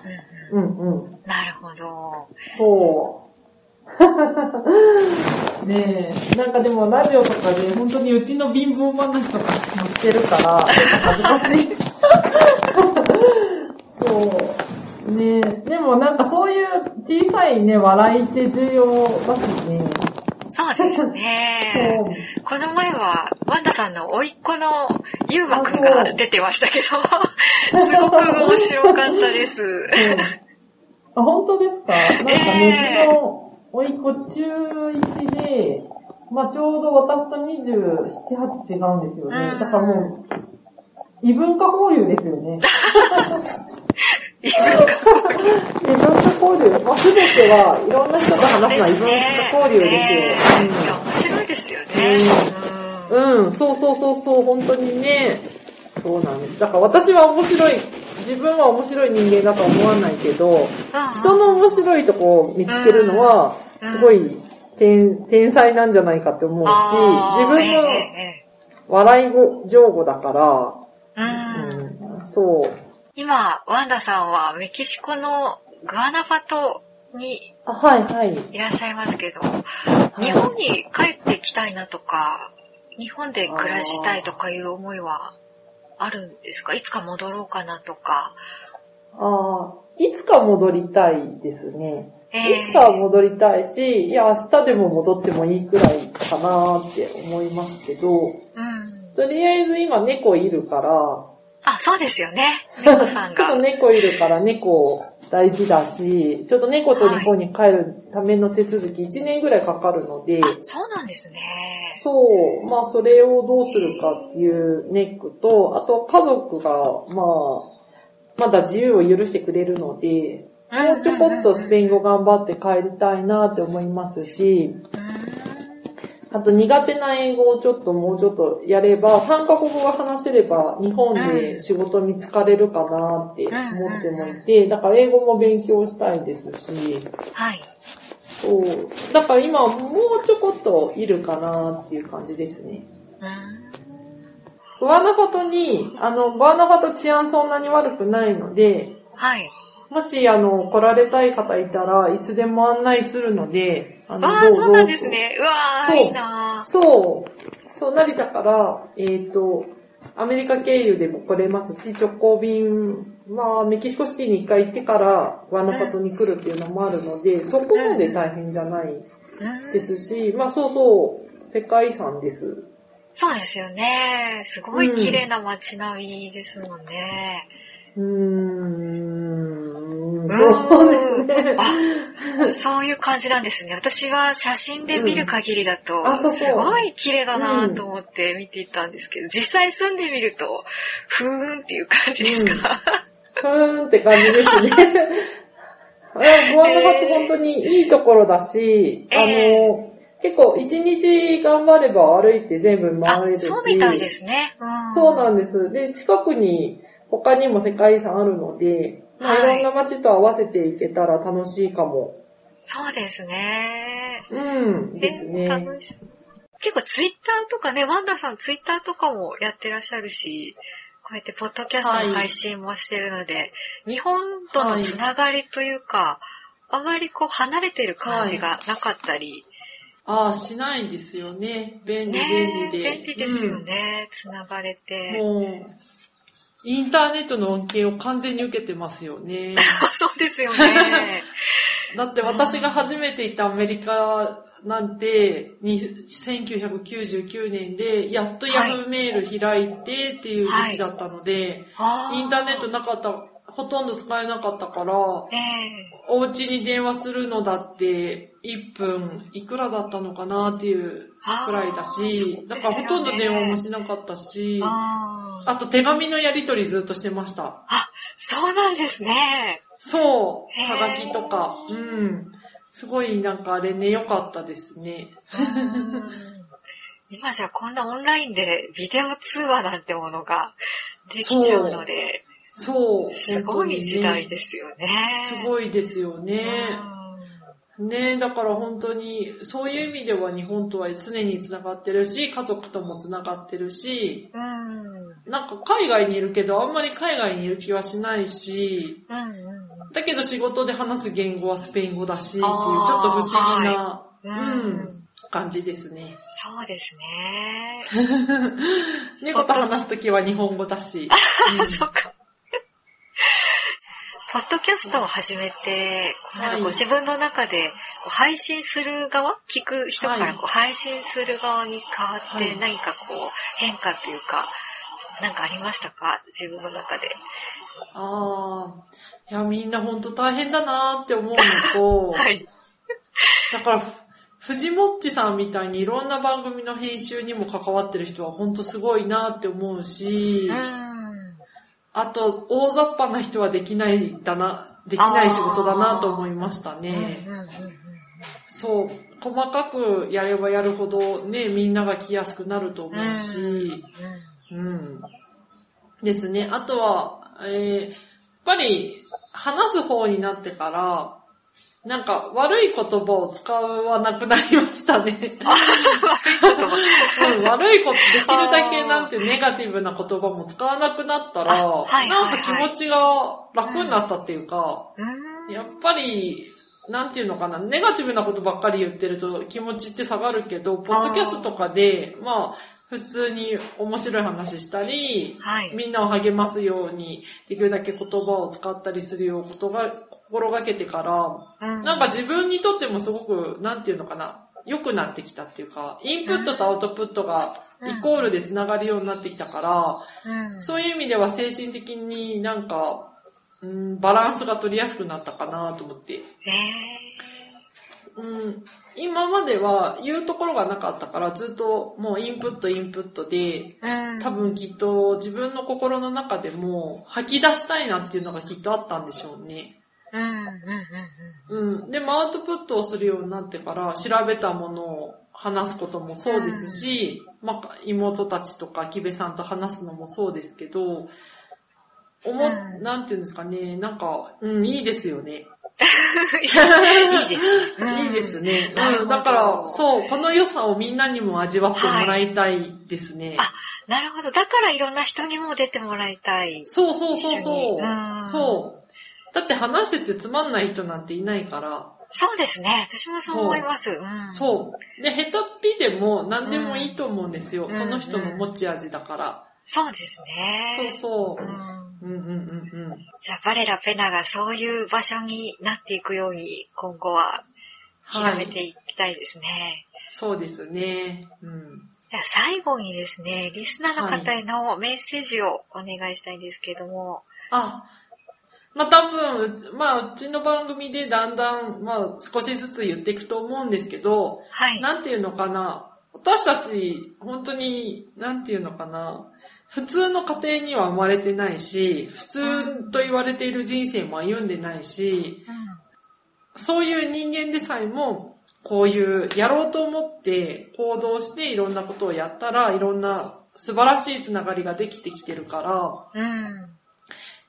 Speaker 1: うん
Speaker 2: うんうん。
Speaker 1: うん。なるほど。
Speaker 2: そう。*laughs* ねえ、なんかでもラジオとかで本当にうちの貧乏話とかもしてるから、恥ずかしい。*laughs* そう。ねえ、でもなんかそういう小さいね、笑いって重要だしね。
Speaker 1: そうですね。この前は、ワンダさんの甥っ子のゆうまくんが出てましたけど、すごく面白かったです。*laughs*
Speaker 2: あ、本当ですか？なんかね、
Speaker 1: えー
Speaker 2: うちの甥っ子中1で、まあちょうど私と27、8違うんですよね。
Speaker 1: うん
Speaker 2: だからもう、異文化交流ですよね。*laughs* 異文化交流。まあ全てはいろんな人と話すのは異文化交流ですよ。
Speaker 1: ねいや、面白いですよね。
Speaker 2: うん、うん、そうそうそうそう、本当にね。そうなんです。だから私は面白い、自分は面白い人間だとは思わないけど、人の面白いとこを見つけるのは、
Speaker 1: うん
Speaker 2: すごい天天才なんじゃないかって思うし、自分の
Speaker 1: え
Speaker 2: 笑い語、上語だから、
Speaker 1: うん、
Speaker 2: そう。
Speaker 1: 今、ワンダさんはメキシコのグアナファトに
Speaker 2: いはい。
Speaker 1: いらっしゃいますけど、
Speaker 2: はい
Speaker 1: 日本に帰ってきたいなとか、日本で暮らしたいとかいう思いはあるんですか？いつか戻ろうかなとか。
Speaker 2: ああ、いつか戻りたいですね。
Speaker 1: え
Speaker 2: いつかは戻りたいし、いや、明日でも戻ってもいいくらいかなって思いますけど、
Speaker 1: うん。
Speaker 2: とりあえず今猫いるから、
Speaker 1: あ、そうですよね。*laughs* 猫さん
Speaker 2: ちょっ
Speaker 1: が。
Speaker 2: と猫いるから猫大事だし、ちょっと猫と日本に帰るための手続き1年ぐらいかかるので、
Speaker 1: あ、そうなんですね。
Speaker 2: そう、まあそれをどうするかっていうネックと、あと家族が、まあ、まだ自由を許してくれるので、もうちょこっとスペイン語頑張って帰りたいなって思いますし、あと苦手な英語をちょっともうちょっとやれば、3カ国語が話せれば日本で仕事見つかれるかなって思ってもいて、だから英語も勉強したいですし、
Speaker 1: はい。
Speaker 2: そう。だから今もうちょこっといるかなっていう感じですね。
Speaker 1: うん
Speaker 2: グアナファトに、あの、グアナファト治安そんなに悪くないので、
Speaker 1: はい。
Speaker 2: もし、あの、来られたい方いたらいつでも案内するので、あの
Speaker 1: わあ、そうなんです。ね。うわあ、
Speaker 2: そう
Speaker 1: いいな
Speaker 2: そう。そう、成田から、えっ、と、アメリカ経由でも来れますし、直行便はメキシコシティに一回行ってからグアナファトに来るっていうのもあるので、そこまで大変じゃない
Speaker 1: うん
Speaker 2: ですし、まあそうそう、世界遺産です。
Speaker 1: そうですよね。すごい綺麗な街並みですもんね。
Speaker 2: うーん、
Speaker 3: そうですね。
Speaker 1: あ、*laughs* そういう感じなんですね。私は写真で見る限りだとすごい綺麗だなと思って見ていたんですけど、実際住んでみると、ふーんっていう感じですか、
Speaker 3: ふーんって感じですね。えボアンドハット本当にいいところだし、
Speaker 1: え
Speaker 3: あの、結構一日頑張れば歩いて全部
Speaker 1: あ
Speaker 3: 回れるし。
Speaker 1: そうみたいですね。うん、
Speaker 3: そうなんです。で、近くに他にも世界遺産あるので、
Speaker 1: い
Speaker 3: ろんな街と合わせていけたら楽しいかも。
Speaker 1: そうですね。
Speaker 3: うん、ですね。
Speaker 1: 楽しそう結構ツイッターとかね、ワンダさんツイッターとかもやってらっしゃるし、こうやってポッドキャストの配信もしてるので、日本とのつながりというか、あまりこう離れてる感じがなかったり、
Speaker 2: ああ、しないんですよね。便利、
Speaker 1: ね
Speaker 2: 便利で。
Speaker 1: 便利ですよね、つながれ
Speaker 2: うん
Speaker 1: て。
Speaker 2: もう、インターネットの恩恵を完全に受けてますよね。*laughs*
Speaker 1: そうですよね。
Speaker 2: だって私が初めて行ったアメリカなんて、に1999年で、やっとヤフーメール開いてっていう時期だったので、
Speaker 1: あー
Speaker 2: インターネットなかった、ほとんど使えなかったから、
Speaker 1: ええ
Speaker 2: お家に電話するのだって、1分いくらだったのかなっていうくらいだし、だからほとんど電話もしなかったし、
Speaker 1: あー
Speaker 2: あと手紙のやり取りずっとしてました。
Speaker 1: そうなんですね。
Speaker 2: そう、はがきとか。うん。すごいなんかあれね、良かったですね。
Speaker 1: うん今じゃこんなオンラインでビデオ通話なんてものができちゃうので、
Speaker 2: そう。
Speaker 1: すごい時代ですよね。
Speaker 2: すごいですよね。
Speaker 1: うん
Speaker 2: ねだから本当に、そういう意味では日本とは常に繋がってるし、家族とも繋がってるし、
Speaker 1: うん。
Speaker 2: なんか海外にいるけど、あんまり海外にいる気はしないし、
Speaker 1: うんうん
Speaker 2: だけど仕事で話す言語はスペイン語だし、っていう、ちょっと不思議な、
Speaker 1: うん。
Speaker 2: う
Speaker 1: うん
Speaker 2: ん、感じですね。
Speaker 1: そうですね。*laughs*
Speaker 2: 猫と話すときは日本語だし。うん
Speaker 1: そうか。ポッドキャストを始めて、なんかこう
Speaker 2: はい
Speaker 1: 自分の中で配信する側聞く人か
Speaker 2: はい
Speaker 1: らこう配信する側に変わって
Speaker 2: はい
Speaker 1: 何かこう変化というか、なんかありましたか？自分の中で。
Speaker 2: ああ、いや、みんな本当大変だなーって思うのと、*laughs*
Speaker 1: はい。
Speaker 2: だから、ふ藤もっちさんみたいにいろんな番組の編集にも関わってる人は本当すごいなって思うし、
Speaker 1: うん。
Speaker 2: あと、大雑把な人はできないだな、できない仕事だなと思いましたね。
Speaker 1: うんうんうん
Speaker 2: そう、細かくやればやるほどね、みんなが来やすくなると思うし、うん。ですね。あとは、えー、やっぱり話す方になってから、なんか悪い言葉を使わなくなりましたね。*laughs* うん悪いこと、できるだけなんてネガティブな言葉も使わなくなったら、なんか気持ちが楽になったっていうか、
Speaker 1: うん。
Speaker 2: やっぱり、なんていうのかな、ネガティブなことばっかり言ってると気持ちって下がるけど、ポッドキャストとかで、まあ、普通に面白い話したり、
Speaker 1: はい。
Speaker 2: みんなを励ますように、できるだけ言葉を使ったりするようなことが心がけてから、
Speaker 1: う
Speaker 2: なんか自分にとってもすごく、なんていうのかな、良くなってきたっていうか、インプットとアウトプットがイコールで繋がるようになってきたから、
Speaker 1: うん
Speaker 2: そういう意味では精神的になんか、うん、バランスが取りやすくなったかなと思って。
Speaker 1: え
Speaker 2: うん、今までは言うところがなかったからずっともうインプットインプットで、
Speaker 1: ーうん
Speaker 2: 多分きっと自分の心の中でも吐き出したいなっていうのがきっとあったんでしょうね。
Speaker 1: うんうんうん
Speaker 2: うん。でもアウトプットをするようになってから調べたものを話すこともそうですし、まあ妹たちとか木部さんと話すのもそうですけど、思っ、
Speaker 1: うん
Speaker 2: なんていうんですかね、なんか、うん、いいですよね。*laughs*
Speaker 1: いいですね。
Speaker 2: いいですね。うん。だから、そう、この良さをみんなにも味わってもらいたいですね。
Speaker 1: あなるほど。だからいろんな人にも出てもらいたい。
Speaker 2: そうそうそうそう。
Speaker 1: にうん
Speaker 2: そう。だって話しててつまんない人なんていないから、
Speaker 1: そうですね。私もそう思います。うん、
Speaker 2: そう。で、下手っぴでも何でもいいと思うんですよ。
Speaker 1: ん
Speaker 2: その人の持ち味だから。
Speaker 1: そうですね。
Speaker 2: そうそうう。
Speaker 1: ん
Speaker 2: うんうん。
Speaker 1: じゃあ、バレラ・ペナがそういう場所になっていくように、今後は広めていきたいですね。
Speaker 2: そうですね。うん。
Speaker 1: 最後にですね、リスナーの方へのメッセージをお願いしたいんですけども。
Speaker 2: あ、まあ多分、まあうちの番組でだんだん、まあ少しずつ言っていくと思うんですけど、
Speaker 1: はい。
Speaker 2: なんていうのかな。私たち、本当に、なんていうのかな。普通の家庭には生まれてないし、普通と言われている人生も歩んでないし、そういう人間でさえも、こういうやろうと思って行動していろんなことをやったら、いろんな素晴らしいつながりができてきてるから、
Speaker 1: うん。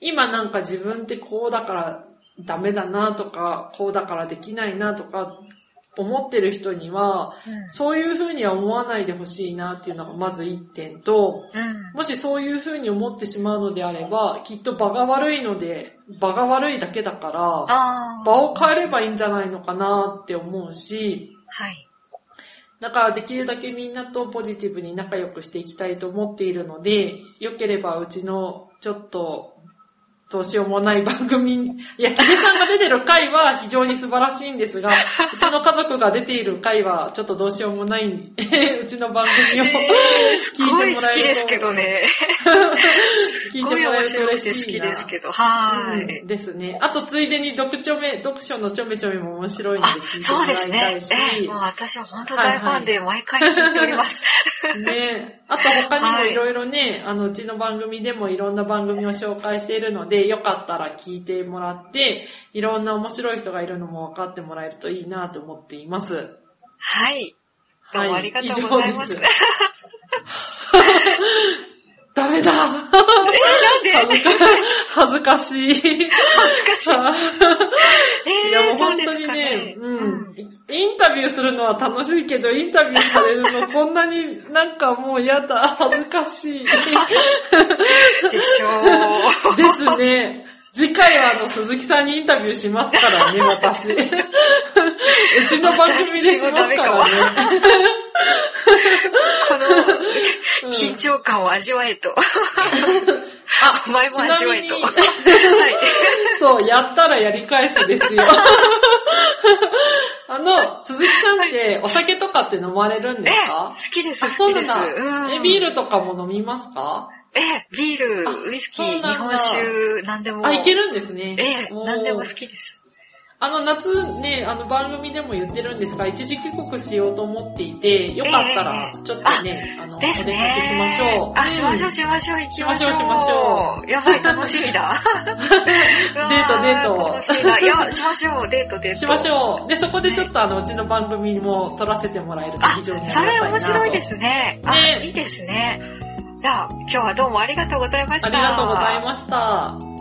Speaker 2: 今なんか自分ってこうだからダメだなとか、こうだからできないなとか思ってる人には、
Speaker 1: うん。
Speaker 2: そういうふうには思わないでほしいなっていうのがまず一点と、
Speaker 1: うん。
Speaker 2: もしそういうふうに思ってしまうのであれば、きっと場が悪いので、場が悪いだけだから。場を変えればいいんじゃないのかなって思うし、
Speaker 1: はい。
Speaker 2: だからできるだけみんなとポジティブに仲良くしていきたいと思っているので、良ければうちのちょっとどうしようもない番組、いや、キベさんが出てる回は非常に素晴らしいんですが、*laughs* うちの家族が出ている回はちょっとどうしようもない、*laughs* うちの番組を聞い
Speaker 1: す
Speaker 2: てもらえると。
Speaker 1: ごい好きですけどね。*laughs*
Speaker 2: 聞いてもらえると嬉しいな。
Speaker 1: 好きですけど。は
Speaker 2: うん
Speaker 1: ーい。
Speaker 2: ですね。あと、ついでに読書め、読書のちょめちょめも面白いの
Speaker 1: あ
Speaker 2: で聞い、ても
Speaker 1: そう
Speaker 2: らいた
Speaker 1: ですね。ええ、もう私は本当大ファンで毎回聞いております。
Speaker 2: ねあと他にもいろいろね、あの、うちの番組でもいろんな番組を紹介しているので、よかったら聞いてもらって、いろんな面白い人がいるのも分かってもらえるといいなと思っています。
Speaker 1: はい。どうもありがとうございます。
Speaker 2: 以上ですダメだ *laughs*
Speaker 1: なんで？
Speaker 2: 恥ずかしい。
Speaker 1: 恥ずかしい。え
Speaker 2: いやもう本当にね
Speaker 1: ね。、
Speaker 2: うん。インタビューするのは楽しいけど、インタビューされるのこんなになんかもう嫌だ、恥ずかしい。
Speaker 1: でしょう。*laughs*
Speaker 2: ですね。次回はあの、鈴木さんにインタビューしますからね、私。*laughs* うちの番組でしますからね。
Speaker 1: この
Speaker 2: うん
Speaker 1: 緊張感を味わえと。*laughs*
Speaker 2: あ、
Speaker 1: 前も味わえと。
Speaker 2: そう、やったらやり返すですよ。*laughs* あの、鈴木さんってお酒とかって飲まれるんです
Speaker 1: え、
Speaker 2: か
Speaker 1: 好きです、
Speaker 2: あ、
Speaker 1: 好きです。
Speaker 2: そうなんだ。ビールとかも飲みますか？
Speaker 1: え、ビー
Speaker 2: あ
Speaker 1: ル、ウイスキー、日本酒、何でも。
Speaker 2: あ、いけるんですね。
Speaker 1: ええ、何でも好きです。
Speaker 2: あの、夏ね、あの番組でも言ってるんですが、一時帰国しようと思っていて、よかったら
Speaker 1: え、え
Speaker 2: ちょっとね、あの、お出か。けしましょう。
Speaker 1: あ、しましょう、
Speaker 2: ん
Speaker 1: しましょう、行きましょう。
Speaker 2: しましょうしましょ
Speaker 1: やばい、楽しみだ。デ *laughs*
Speaker 2: デートデート
Speaker 1: 楽しいな。いや、しましょう、デート、デート。
Speaker 2: しましょう。で、そこでちょっとあの、うちの番組も撮らせてもらえると
Speaker 1: あ、
Speaker 2: 非常にありいなと。
Speaker 1: 面白いですね。あ、
Speaker 2: ね
Speaker 1: いいですね。じゃあ、今日はどうもありがとうございました。
Speaker 2: ありがとうございました。